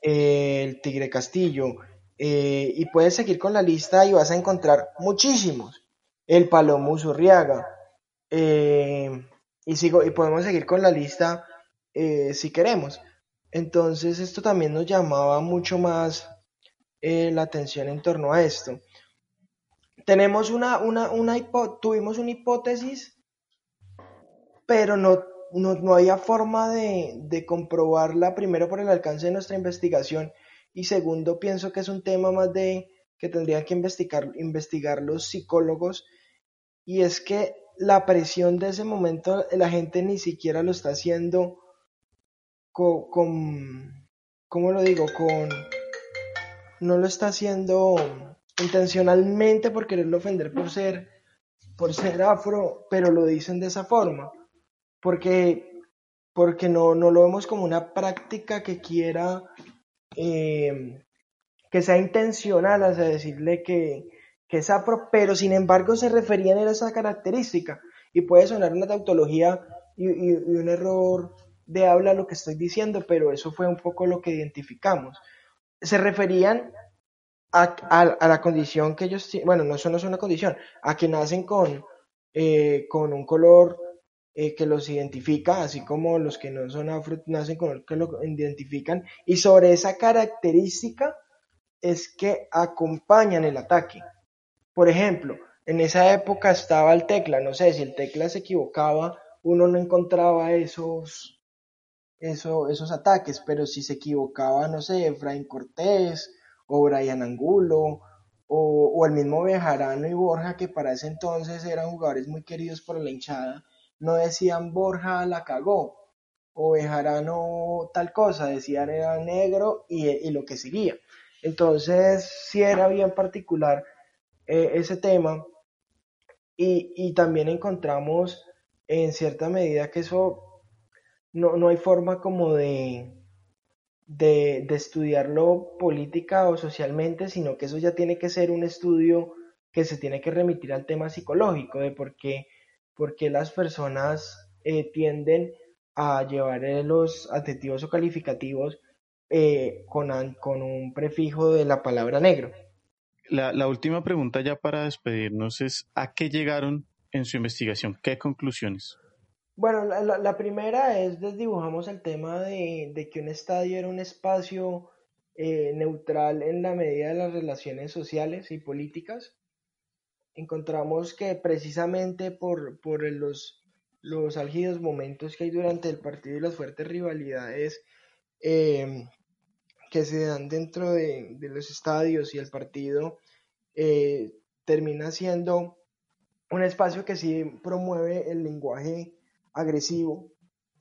Eh, el Tigre Castillo, eh, y puedes seguir con la lista y vas a encontrar muchísimos. El Palomo Usurriaga. Eh, y, sigo, y podemos seguir con la lista eh, si queremos. Entonces esto también nos llamaba mucho más la atención en torno a esto. Tenemos una, una, una tuvimos una hipótesis, pero no, no, no había forma de, de comprobarla primero por el alcance de nuestra investigación y segundo, pienso que es un tema más de que tendrían que investigar, investigar los psicólogos y es que la presión de ese momento la gente ni siquiera lo está haciendo con, con ¿cómo lo digo? Con, no lo está haciendo intencionalmente por quererlo ofender por ser, por ser afro, pero lo dicen de esa forma, porque, porque no, no lo vemos como una práctica que quiera eh, que sea intencional, sea, decirle que, que es afro, pero sin embargo se referían a esa característica. Y puede sonar una tautología y, un error de habla lo que estoy diciendo, pero eso fue un poco lo que identificamos. Se referían a, la condición que ellos, bueno, no, eso no es una condición, a que nacen con, eh, con un color eh, que los identifica, así como los que no son afro nacen con el que lo identifican, y sobre esa característica es que acompañan el ataque. Por ejemplo, en esa época estaba el tecla, no sé, si el tecla se equivocaba, uno no encontraba esos, eso, esos ataques, pero si se equivocaba, no sé, Efraín Cortés o Brian Angulo o, o el mismo Bejarano y Borja, que para ese entonces eran jugadores muy queridos por la hinchada, no decían Borja la cagó o Bejarano tal cosa, decían era negro y, y lo que seguía. Entonces, sí era bien particular eh, ese tema y, y, también encontramos en cierta medida que eso no, no hay forma como de, de, de, estudiarlo política o socialmente, sino que eso ya tiene que ser un estudio que se tiene que remitir al tema psicológico de por qué porque las personas eh, tienden a llevar eh, los adjetivos o calificativos eh, con, con, un prefijo de la palabra negro. La, la, última pregunta ya para despedirnos es, ¿a qué llegaron en su investigación? ¿Qué conclusiones? Bueno, la, la, la primera es, desdibujamos el tema de, de, que un estadio era un espacio eh, neutral en la medida de las relaciones sociales y políticas encontramos que precisamente por, por los, los álgidos momentos que hay durante el partido y las fuertes rivalidades eh, que se dan dentro de, de, los estadios y el partido eh, termina siendo un espacio que sí promueve el lenguaje agresivo,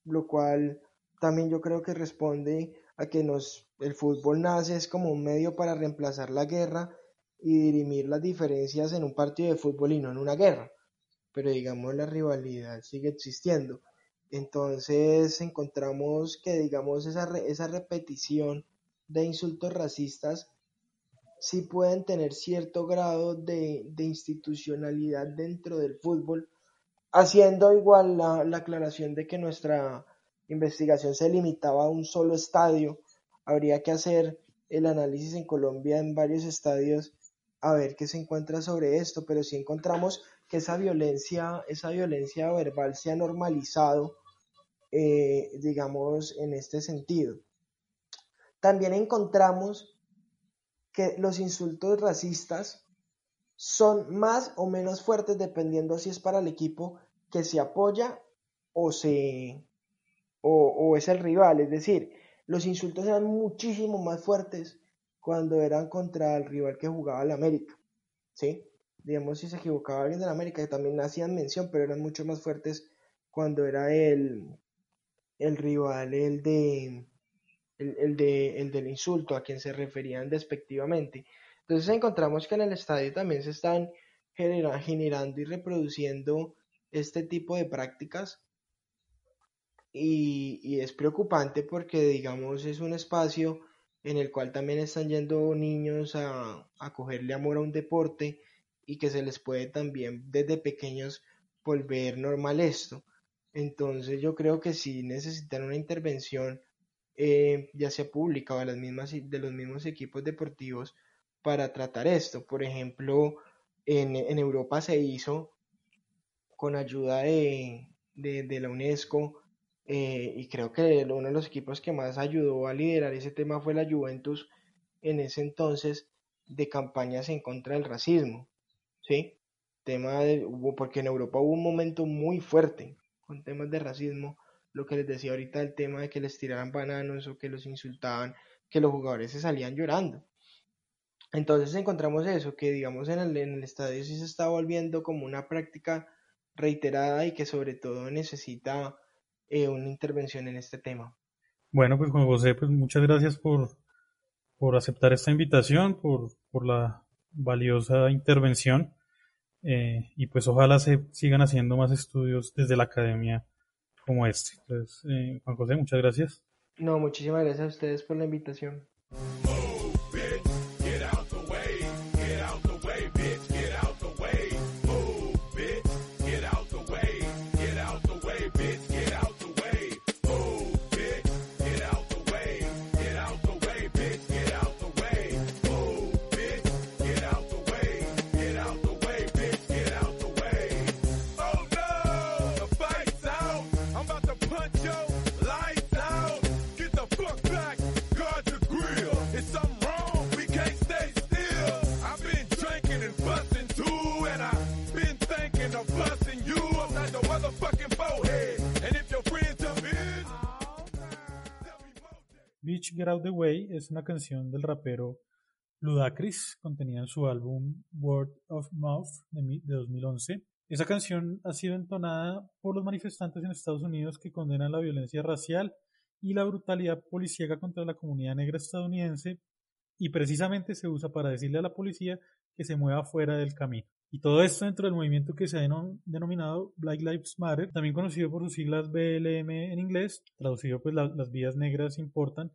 lo cual también yo creo que responde a que nos, el fútbol nace es como un medio para reemplazar la guerra y dirimir las diferencias en un partido de fútbol y no en una guerra. Pero digamos la rivalidad sigue existiendo. Entonces encontramos que digamos esa, esa repetición de insultos racistas sí pueden tener cierto grado de, de institucionalidad dentro del fútbol, haciendo igual la, la aclaración de que nuestra investigación se limitaba a un solo estadio, habría que hacer el análisis en Colombia en varios estadios a ver qué se encuentra sobre esto, pero si encontramos que esa violencia, esa violencia verbal se ha normalizado, eh, digamos, en este sentido. También encontramos que los insultos racistas son más o menos fuertes dependiendo si es para el equipo que se apoya o se o, o es el rival, es decir, los insultos eran muchísimo más fuertes cuando eran contra el rival que jugaba la América, ¿sí? Digamos, si se equivocaba alguien de la América, que también hacían mención, pero eran mucho más fuertes cuando era el, el rival, el de, el, el, de, el del insulto, a quien se referían despectivamente. Entonces encontramos que en el estadio también se están generando y reproduciendo este tipo de prácticas y, y es preocupante porque digamos es un espacio en el cual también están yendo niños a, a cogerle amor a un deporte y que se les puede también desde pequeños volver normal esto. Entonces yo creo que sí necesitan una intervención eh, ya sea pública o de, las mismas, de los mismos equipos deportivos para tratar esto. Por ejemplo, en, en Europa se hizo con ayuda de, de, de la UNESCO eh, y creo que uno de los equipos que más ayudó a liderar ese tema fue la Juventus en ese entonces de campañas en contra del racismo, ¿sí? Tema de, porque en Europa hubo un momento muy fuerte con temas de racismo, lo que les decía ahorita el tema de que les tiraran bananos o que los insultaban, que los jugadores se salían llorando. Entonces encontramos eso, que digamos en el, en el estadio sí se está volviendo como una práctica reiterada y que sobre todo necesita eh, una intervención en este tema. Bueno, pues Juan José, pues muchas gracias por, por aceptar esta invitación, por, por la valiosa intervención eh, y pues ojalá se sigan haciendo más estudios desde la academia como este. Entonces, eh, Juan José, muchas gracias. No, muchísimas gracias a ustedes por la invitación. Get Out the Way es una canción del rapero Ludacris contenida en su álbum Word of Mouth de 2011. Esa canción ha sido entonada por los manifestantes en Estados Unidos que condenan la violencia racial y la brutalidad policíaca contra la comunidad negra estadounidense y precisamente se usa para decirle a la policía que se mueva fuera del camino. Y todo esto dentro del movimiento que se ha denominado Black Lives Matter, también conocido por sus siglas BLM en inglés, traducido pues la, las vidas negras importan.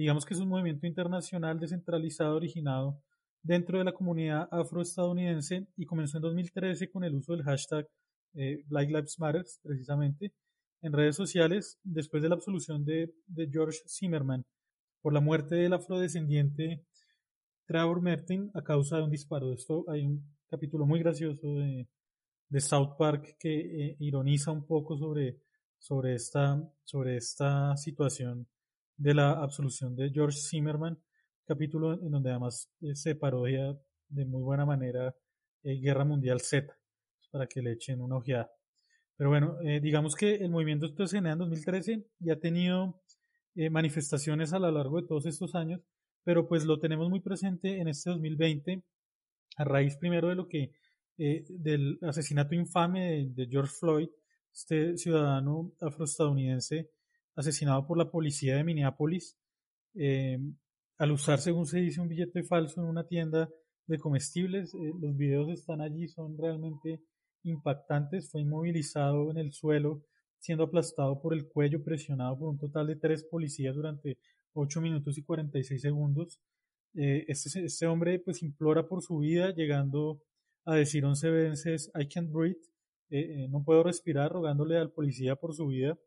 Digamos que es un movimiento internacional descentralizado originado dentro de la comunidad afroestadounidense y comenzó en 2013 con el uso del hashtag eh, Black Lives Matter, precisamente, en redes sociales después de la absolución de, George Zimmerman por la muerte del afrodescendiente Trevor Martin a causa de un disparo. Esto hay un capítulo muy gracioso de, de South Park que eh, ironiza un poco sobre, sobre, esta, sobre esta situación de la absolución de George Zimmerman, capítulo en donde además eh, se parodia de muy buena manera eh, Guerra Mundial Z, para que le echen una ojeada. Pero bueno, eh, digamos que el movimiento genera en 2013 y ha tenido eh, manifestaciones a lo largo de todos estos años, pero pues lo tenemos muy presente en este 2020 a raíz primero de lo que del asesinato infame de, George Floyd, este ciudadano afroestadounidense asesinado por la policía de Minneapolis al usar, según se dice, un billete falso en una tienda de comestibles. los videos están allí, son realmente impactantes. Fue inmovilizado en el suelo siendo aplastado por el cuello, presionado por un total de tres policías durante 8 minutos y 46 segundos. Eh, este, este, hombre pues implora por su vida, llegando a decir 11 veces I can't breathe, eh, eh, no puedo respirar, rogándole al policía por su vida.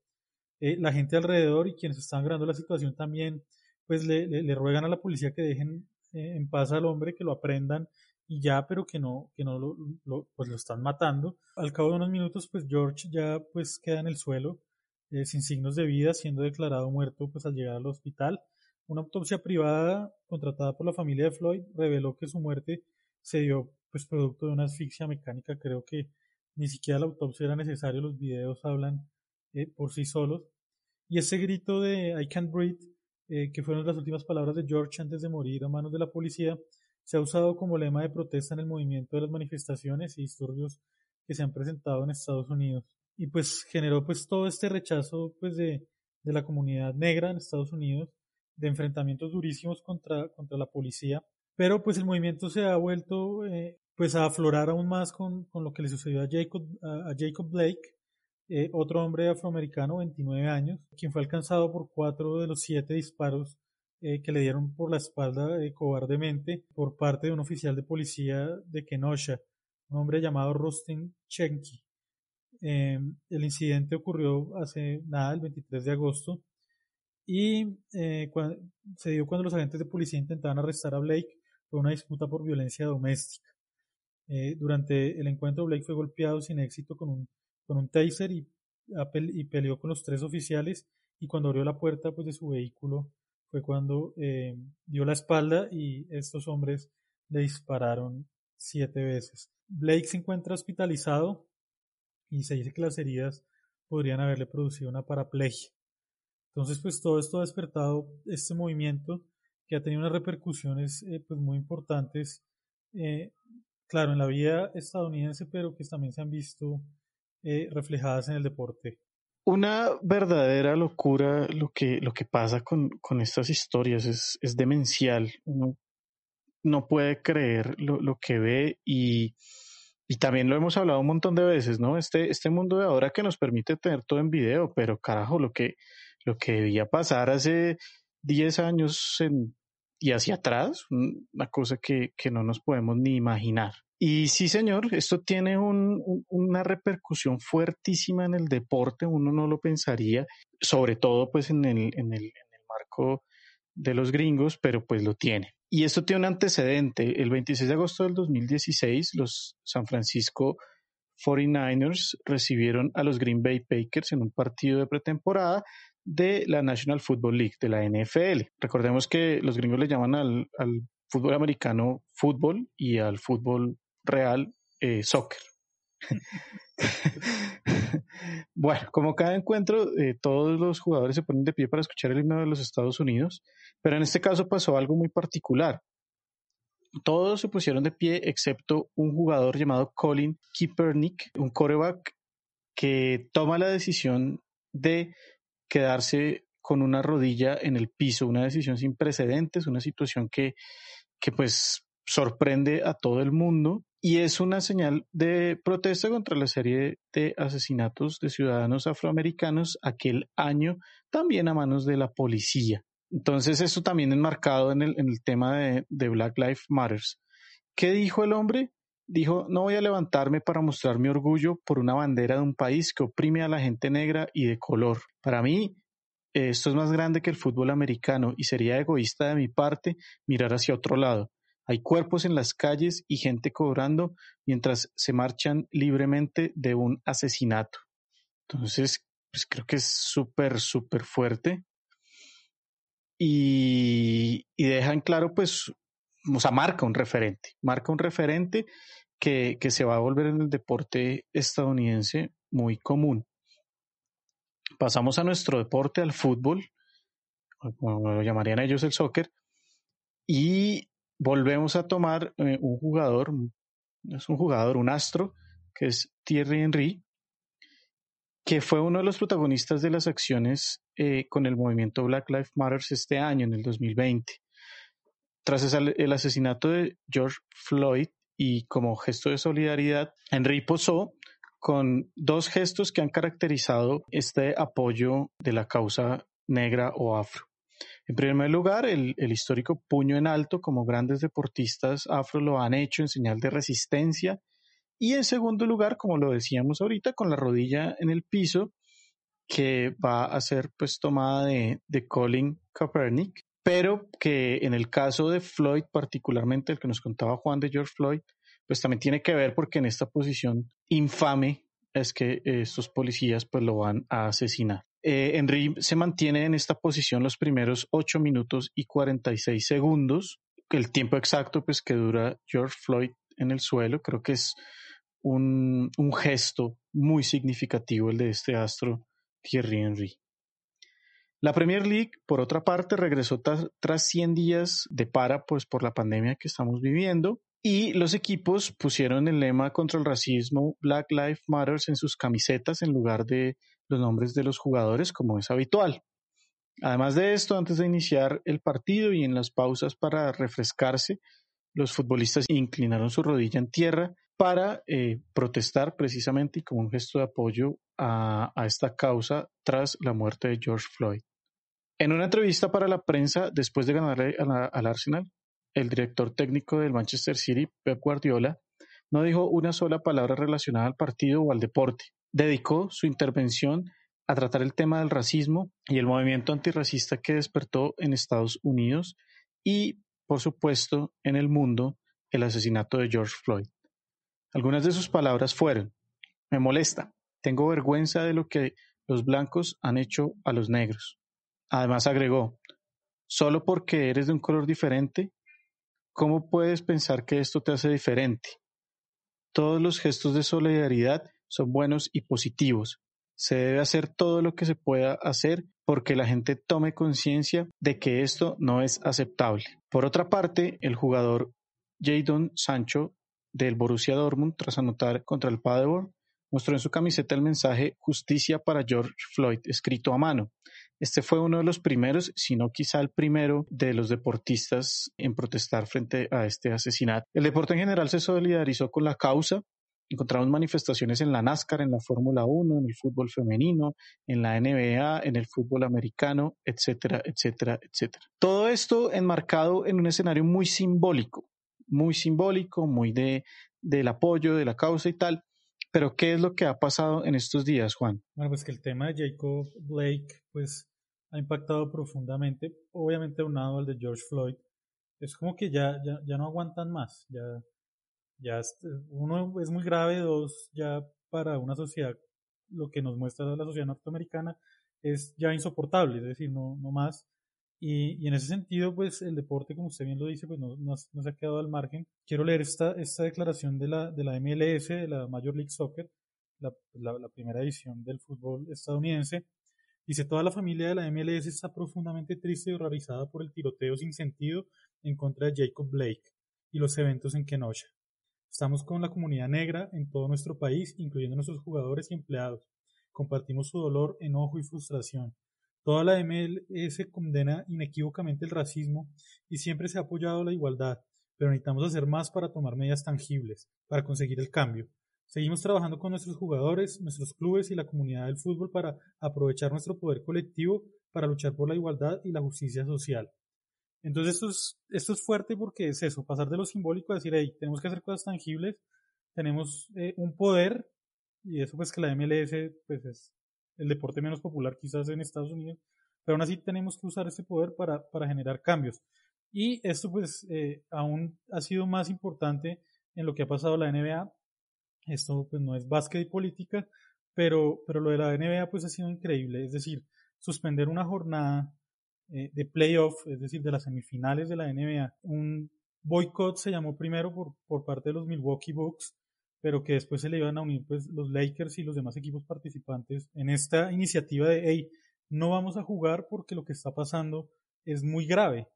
La gente alrededor y quienes estaban grabando la situación también pues le, ruegan a la policía que dejen en paz al hombre, que lo aprendan y ya, pero que no, que no lo, pues lo están matando. Al cabo de unos minutos, pues George ya pues queda en el suelo, eh, sin signos de vida, siendo declarado muerto pues al llegar al hospital. Una autopsia privada contratada por la familia de Floyd reveló que su muerte se dio pues producto de una asfixia mecánica. Creo que ni siquiera la autopsia era necesaria, los videos hablan eh, por sí solos. Y ese grito de I can't breathe, eh, que fueron las últimas palabras de George antes de morir a manos de la policía, se ha usado como lema de protesta en el movimiento de las manifestaciones y disturbios que se han presentado en Estados Unidos. Y pues generó pues todo este rechazo pues de, de la comunidad negra en Estados Unidos, de enfrentamientos durísimos contra, contra la policía. Pero pues el movimiento se ha vuelto eh, pues a aflorar aún más con, con, lo que le sucedió a Jacob, a, Jacob Blake, eh, otro hombre afroamericano, 29 años, quien fue alcanzado por cuatro de los siete disparos eh, que le dieron por la espalda eh, cobardemente por parte de un oficial de policía de Kenosha, un hombre llamado Rustin Chenky. Eh, el incidente ocurrió hace nada, el 23 de agosto, y se dio cuando los agentes de policía intentaban arrestar a Blake por una disputa por violencia doméstica. durante el encuentro, Blake fue golpeado sin éxito con un, con un taser y, y peleó con los tres oficiales, y cuando abrió la puerta pues, de su vehículo, fue cuando eh, dio la espalda y estos hombres le dispararon siete veces. Blake se encuentra hospitalizado y se dice que las heridas podrían haberle producido una paraplegia. Entonces, pues todo esto ha despertado este movimiento que ha tenido unas repercusiones eh, pues muy importantes, eh, claro, en la vida estadounidense, pero que también se han visto reflejadas en el deporte una verdadera locura lo que, lo que pasa con, con estas historias, es, es demencial. Uno no puede creer lo, lo que ve y, y, también lo hemos hablado un montón de veces, ¿no? Este, este mundo de ahora que nos permite tener todo en video, pero carajo, lo que, lo que debía pasar hace 10 años en, y hacia atrás, una cosa que, que no nos podemos ni imaginar. Y sí, señor, esto tiene una repercusión fuertísima en el deporte, uno no lo pensaría, sobre todo pues en el, en el, en el marco de los gringos, pero pues lo tiene. Y esto tiene un antecedente. El 26 de agosto del 2016, los San Francisco 49ers recibieron a los Green Bay Packers en un partido de pretemporada de la National Football League, de la NFL. Recordemos que los gringos le llaman al, al fútbol americano fútbol y al fútbol real eh, soccer. bueno, como cada encuentro, eh, todos los jugadores se ponen de pie para escuchar el himno de los Estados Unidos, pero en este caso pasó algo muy particular. Todos se pusieron de pie excepto un jugador llamado Colin Kaepernick, un coreback que toma la decisión de quedarse con una rodilla en el piso, una decisión sin precedentes, una situación que, que pues sorprende a todo el mundo y es una señal de protesta contra la serie de asesinatos de ciudadanos afroamericanos aquel año, también a manos de la policía. Entonces, eso también enmarcado en el, en el tema de, de Black Lives Matters. ¿Qué dijo el hombre? Dijo, no voy a levantarme para mostrar mi orgullo por una bandera de un país que oprime a la gente negra y de color. Para mí, esto es más grande que el fútbol americano y sería egoísta de mi parte mirar hacia otro lado. Hay cuerpos en las calles y gente cobrando mientras se marchan libremente de un asesinato. Entonces, pues creo que es súper, súper fuerte. Y, y dejan claro, pues, o sea, marca un referente, marca un referente que, que se va a volver en el deporte estadounidense muy común. Pasamos a nuestro deporte, al fútbol, como lo llamarían ellos el soccer, y volvemos a tomar eh, un jugador, es un jugador, un astro, que es Thierry Henry, que fue uno de los protagonistas de las acciones eh, con el movimiento Black Lives Matter este año, en el 2020. Tras el asesinato de George Floyd y como gesto de solidaridad, Henry posó con dos gestos que han caracterizado este apoyo de la causa negra o afro. En primer lugar, el, histórico puño en alto, como grandes deportistas afro lo han hecho en señal de resistencia. Y en segundo lugar, como lo decíamos ahorita, con la rodilla en el piso, que va a ser pues tomada de, de Colin Kaepernick, pero que en el caso de Floyd, particularmente el que nos contaba Juan de George Floyd, pues también tiene que ver porque en esta posición infame es que estos policías pues lo van a asesinar. Eh, Henry se mantiene en esta posición los primeros 8 minutos y 46 segundos, el tiempo exacto pues que dura George Floyd en el suelo, creo que es un, un gesto muy significativo el de este astro Thierry Henry. La Premier League, por otra parte, regresó tras 100 días de para pues, por la pandemia que estamos viviendo y los equipos pusieron el lema contra el racismo Black Lives Matter en sus camisetas en lugar de los nombres de los jugadores como es habitual. Además de esto, antes de iniciar el partido y en las pausas para refrescarse, los futbolistas inclinaron su rodilla en tierra para eh, protestar precisamente y como un gesto de apoyo a, esta causa tras la muerte de George Floyd. En una entrevista para la prensa después de ganarle al Arsenal, el director técnico del Manchester City, Pep Guardiola, no dijo una sola palabra relacionada al partido o al deporte. Dedicó su intervención a tratar el tema del racismo y el movimiento antirracista que despertó en Estados Unidos y, por supuesto, en el mundo, el asesinato de George Floyd. Algunas de sus palabras fueron, me molesta, tengo vergüenza de lo que los blancos han hecho a los negros. Además agregó, solo porque eres de un color diferente ¿Cómo puedes pensar que esto te hace diferente? Todos los gestos de solidaridad son buenos y positivos. Se debe hacer todo lo que se pueda hacer porque la gente tome conciencia de que esto no es aceptable. Por otra parte, el jugador Jadon Sancho del Borussia Dortmund, tras anotar contra el Paderborn, mostró en su camiseta el mensaje Justicia para George Floyd, escrito a mano. Este fue uno de los primeros, si no quizá el primero, de los deportistas en protestar frente a este asesinato. El deporte en general se solidarizó con la causa. Encontramos manifestaciones en la NASCAR, en la Fórmula 1, en el fútbol femenino, en la NBA, en el fútbol americano, etcétera, etcétera, etcétera. Todo esto enmarcado en un escenario muy simbólico, muy simbólico, muy de, del apoyo, de la causa y tal. Pero ¿qué es lo que ha pasado en estos días, Juan? Bueno, pues que el tema de Jacob Blake, pues ha impactado profundamente, obviamente unado al de George Floyd, es como que ya, ya, ya no aguantan más, ya, ya uno es muy grave, dos, ya para una sociedad, lo que nos muestra la sociedad norteamericana es ya insoportable, es decir, no, no más. Y, y en ese sentido, pues el deporte, como usted bien lo dice, pues no, no, se ha quedado al margen. Quiero leer esta, esta declaración de la, de la MLS, de la Major League Soccer, la, la primera edición del fútbol estadounidense, Dice, toda la familia de la MLS está profundamente triste y horrorizada por el tiroteo sin sentido en contra de Jacob Blake y los eventos en Kenosha. Estamos con la comunidad negra en todo nuestro país, incluyendo nuestros jugadores y empleados. Compartimos su dolor, enojo y frustración. Toda la MLS condena inequívocamente el racismo y siempre se ha apoyado la igualdad, pero necesitamos hacer más para tomar medidas tangibles, para conseguir el cambio. Seguimos trabajando con nuestros jugadores, nuestros clubes y la comunidad del fútbol para aprovechar nuestro poder colectivo para luchar por la igualdad y la justicia social. Entonces esto es, esto es fuerte porque es eso, pasar de lo simbólico a decir, hey, tenemos que hacer cosas tangibles, tenemos eh, un poder, y eso pues que la MLS pues es el deporte menos popular quizás en Estados Unidos, pero aún así tenemos que usar ese poder para, para generar cambios. Y esto pues eh, aún ha sido más importante en lo que ha pasado la NBA, esto pues no es básquet y política, pero, pero lo de la NBA pues ha sido increíble. Es decir, suspender una jornada eh, de playoff, es decir, de las semifinales de la NBA. Un boicot se llamó primero por, por parte de los Milwaukee Bucks, pero que después se le iban a unir pues los Lakers y los demás equipos participantes en esta iniciativa de, hey, no vamos a jugar porque lo que está pasando es muy grave.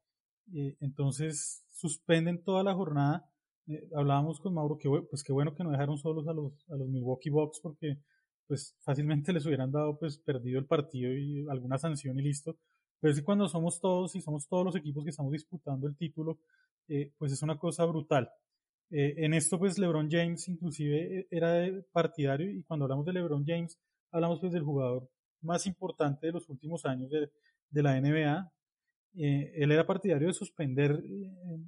Eh, entonces suspenden toda la jornada. Eh, hablábamos con Mauro que pues qué bueno que no dejaron solos a los, a los Milwaukee Bucks porque pues fácilmente les hubieran dado pues perdido el partido y alguna sanción y listo. Pero es que cuando somos todos y somos todos los equipos que estamos disputando el título, eh, pues es una cosa brutal. en esto pues LeBron James inclusive era partidario y cuando hablamos de LeBron James hablamos pues del jugador más importante de los últimos años de, de la NBA, eh, él era partidario de suspender eh,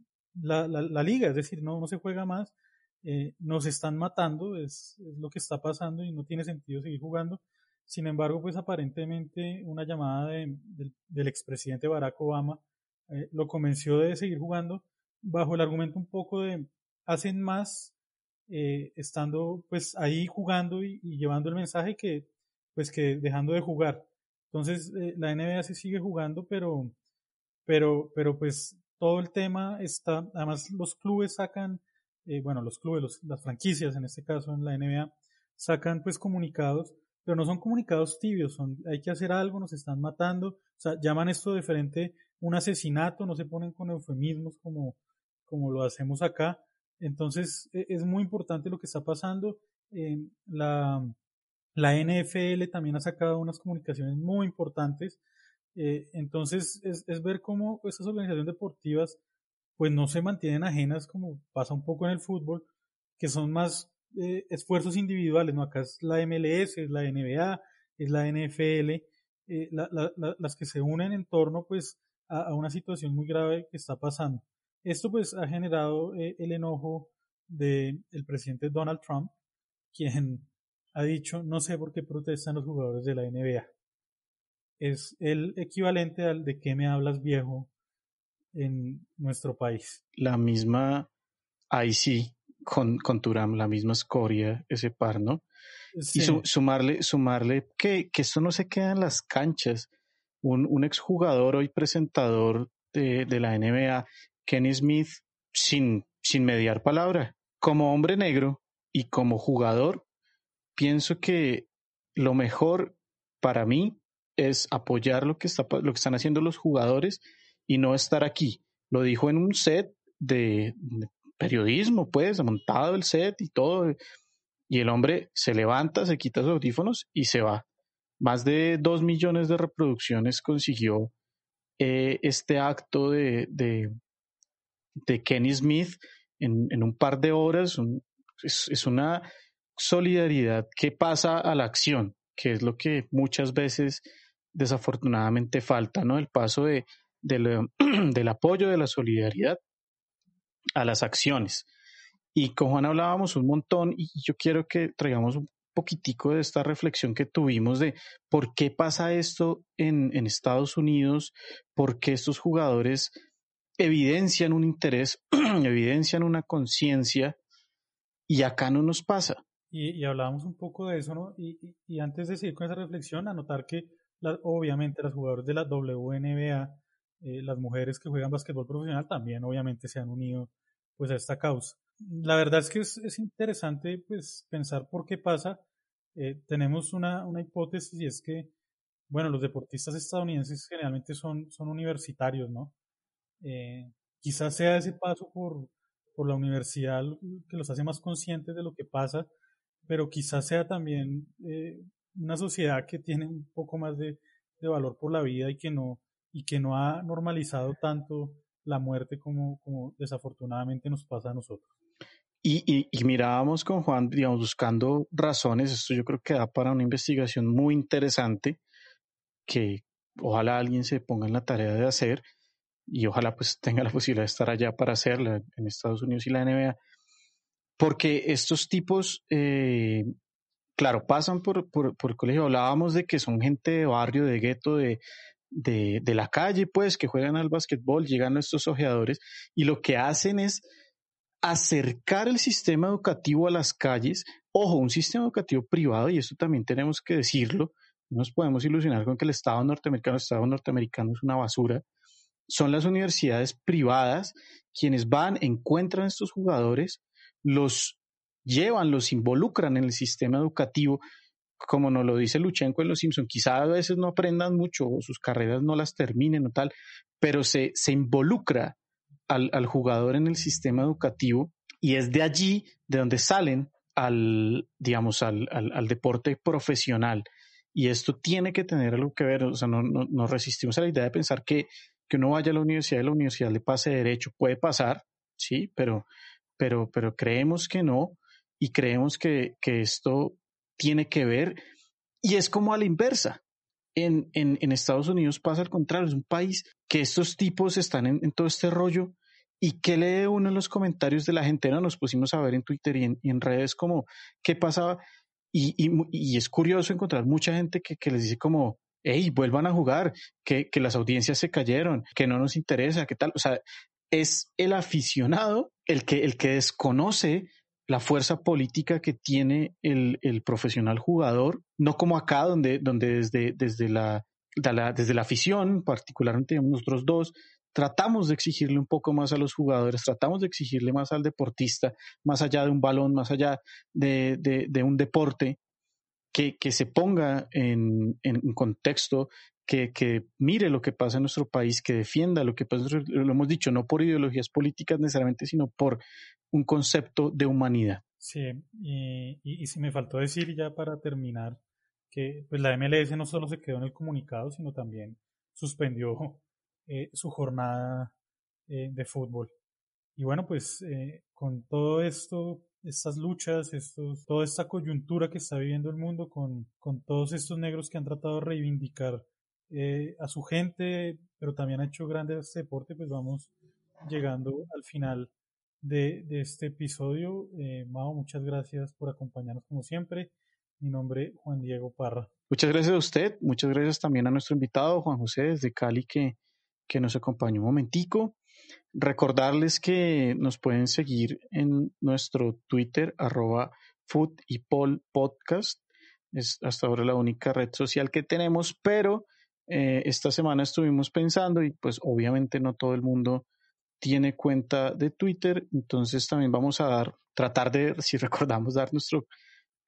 la, la, liga, es decir, no, no se juega más, eh, nos están matando, es, es, lo que está pasando y no tiene sentido seguir jugando. Sin embargo, pues aparentemente una llamada de, del expresidente Barack Obama lo convenció de seguir jugando bajo el argumento un poco de hacen más estando pues ahí jugando y, llevando el mensaje que pues que dejando de jugar. Entonces la NBA se sigue jugando, pero pero, pero pues todo el tema está, además los clubes sacan, eh, bueno, los clubes, las franquicias en este caso en la NBA, sacan pues comunicados, pero no son comunicados tibios, son, hay que hacer algo, nos están matando, o sea, llaman esto diferente un asesinato, no se ponen con eufemismos como, como lo hacemos acá. Entonces e, es muy importante lo que está pasando. Eh, la, la NFL también ha sacado unas comunicaciones muy importantes eh, entonces es, es, ver cómo estas organizaciones deportivas pues no se mantienen ajenas como pasa un poco en el fútbol, que son más eh, esfuerzos individuales, ¿no? Acá es la MLS, es la NBA, es la NFL, eh, la, la, las que se unen en torno pues a, una situación muy grave que está pasando. Esto pues ha generado el enojo del el presidente Donald Trump, quien ha dicho no sé por qué protestan los jugadores de la NBA es el equivalente al de qué me hablas viejo en nuestro país. La misma, ahí sí, con, con Turam, la misma escoria, ese par, ¿no? Y sumarle, sumarle que, que esto no se queda en las canchas. Un, un exjugador hoy presentador de, de la NBA, Kenny Smith, sin, sin mediar palabra, como hombre negro y como jugador, pienso que lo mejor para mí es apoyar lo que, está, lo que están haciendo los jugadores y no estar aquí. Lo dijo en un set de, periodismo, pues, montado el set y todo. Y el hombre se levanta, se quita sus audífonos y se va. Más de dos millones de reproducciones consiguió eh, este acto de, de, Kenny Smith en, en un par de horas. es, es una solidaridad que pasa a la acción, que es lo que muchas veces desafortunadamente falta, ¿no? El paso de, del apoyo, de la solidaridad a las acciones. Y con Juan hablábamos un montón y yo quiero que traigamos un poquitico de esta reflexión que tuvimos de por qué pasa esto en, Estados Unidos, por qué estos jugadores evidencian un interés, evidencian una conciencia y acá no nos pasa. Y, y, hablábamos un poco de eso, ¿no? Y, antes de seguir con esa reflexión, anotar que obviamente las jugadoras de la WNBA, eh, las mujeres que juegan básquetbol profesional también obviamente se han unido pues a esta causa. La verdad es que es, es interesante pues pensar por qué pasa. Eh, tenemos una, una hipótesis y es que, bueno, los deportistas estadounidenses generalmente son, son universitarios, ¿no? Eh, quizás sea ese paso por, por la universidad que los hace más conscientes de lo que pasa, pero quizás sea también eh, una sociedad que tiene un poco más de, de, valor por la vida y que no, y que no ha normalizado tanto la muerte como, como desafortunadamente nos pasa a nosotros. Y, y, y, mirábamos con Juan, digamos, buscando razones, esto yo creo que da para una investigación muy interesante que ojalá alguien se ponga en la tarea de hacer y ojalá pues tenga la posibilidad de estar allá para hacerla en Estados Unidos y la NBA, porque estos tipos eh, claro, pasan por, por, por, el colegio. Hablábamos de que son gente de barrio, de gueto, de, de, la calle, pues, que juegan al básquetbol, llegan estos ojeadores y lo que hacen es acercar el sistema educativo a las calles. Ojo, un sistema educativo privado, y esto también tenemos que decirlo, no nos podemos ilusionar con que el Estado norteamericano, el Estado norteamericano es una basura. Son las universidades privadas quienes van, encuentran a estos jugadores, los llevan, los involucran en el sistema educativo, como nos lo dice Luchenko en Los Simpson, quizá a veces no aprendan mucho o sus carreras no las terminen o tal, pero se, se involucra al, al jugador en el sistema educativo y es de allí de donde salen al, digamos, al, al, deporte profesional. Y esto tiene que tener algo que ver, o sea, no, no, no resistimos a la idea de pensar que, que uno vaya a la universidad y la universidad le pase derecho. Puede pasar, sí, pero, pero, pero creemos que no y creemos que, que esto tiene que ver y es como a la inversa. En, en, Estados Unidos pasa al contrario, es un país que estos tipos están en, todo este rollo y que lee uno en los comentarios de la gente, ¿no? Nos pusimos a ver en Twitter y en, y en redes como qué pasaba y, y, y, es curioso encontrar mucha gente que, que les dice como, hey, vuelvan a jugar, que, que las audiencias se cayeron, que no nos interesa, qué tal. O sea, es el aficionado el que, el que desconoce la fuerza política que tiene el, el profesional jugador, no como acá, donde, donde desde, desde, la, de la, desde la afición, particularmente nosotros dos, tratamos de exigirle un poco más a los jugadores, tratamos de exigirle más al deportista, más allá de un balón, más allá de, de, de un deporte, que, que se ponga en, en contexto, que, que, mire lo que pasa en nuestro país, que defienda lo que pasa, lo hemos dicho, no por ideologías políticas necesariamente, sino por un concepto de humanidad. Sí, y, si me faltó decir ya para terminar, que pues la MLS no solo se quedó en el comunicado, sino también suspendió eh, su jornada eh, de fútbol. Y bueno, pues eh, con todo esto, estas luchas, estos, toda esta coyuntura que está viviendo el mundo, con, con todos estos negros que han tratado de reivindicar a su gente, pero también ha hecho grande este deporte, pues vamos llegando al final de, este episodio. Eh, Mao, muchas gracias por acompañarnos como siempre. Mi nombre Juan Diego Parra. Muchas gracias a usted, muchas gracias también a nuestro invitado Juan José desde Cali que, que nos acompañó un momentico. Recordarles que nos pueden seguir en nuestro Twitter, arroba y Podcast. Es hasta ahora la única red social que tenemos, pero eh, esta semana estuvimos pensando y pues obviamente no todo el mundo tiene cuenta de Twitter, entonces también vamos a dar, tratar de, si recordamos, dar nuestro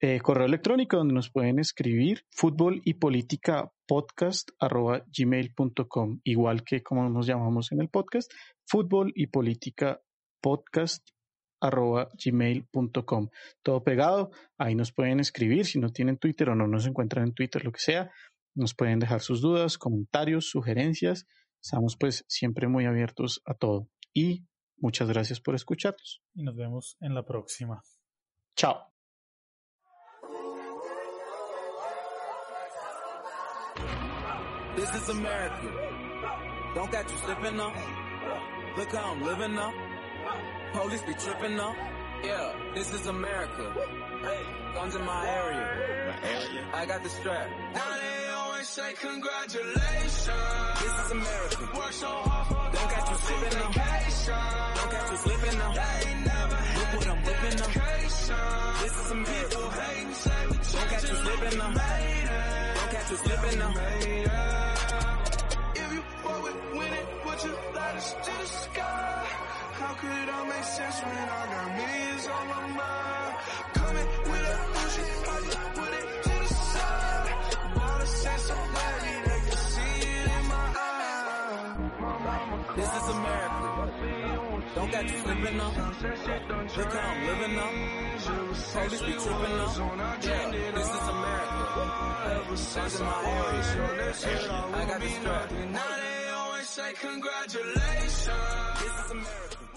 eh, correo electrónico donde nos pueden escribir fútbol y política podcast arroba gmail.com, igual que como nos llamamos en el podcast, fútbol y política podcast arroba gmail.com. Todo pegado, ahí nos pueden escribir si no tienen Twitter o no nos encuentran en Twitter, lo que sea, nos pueden dejar sus dudas, comentarios, sugerencias. Estamos pues siempre muy abiertos a todo. Y muchas gracias por escucharnos. Y nos vemos en la próxima. Chao. This is America. Don't got you slipping up. Look how I'm living up. Police be tripping up. Yeah, this is America. Hey, guns in my area. My area. I got the strap. Now they always say congratulations. This is America. Work so hard Don't got you slipping. They Look what I'm whipping vacation. This is we Don't got you slipping up. Don't got you slipping up. If you to the sky? How could all make sense when I got millions on my mind? Coming slipping up. Look how I'm living up. Police be tripping up. Yeah, this is America. Guns my area. I got the strap. Now they always say congratulations. This is America.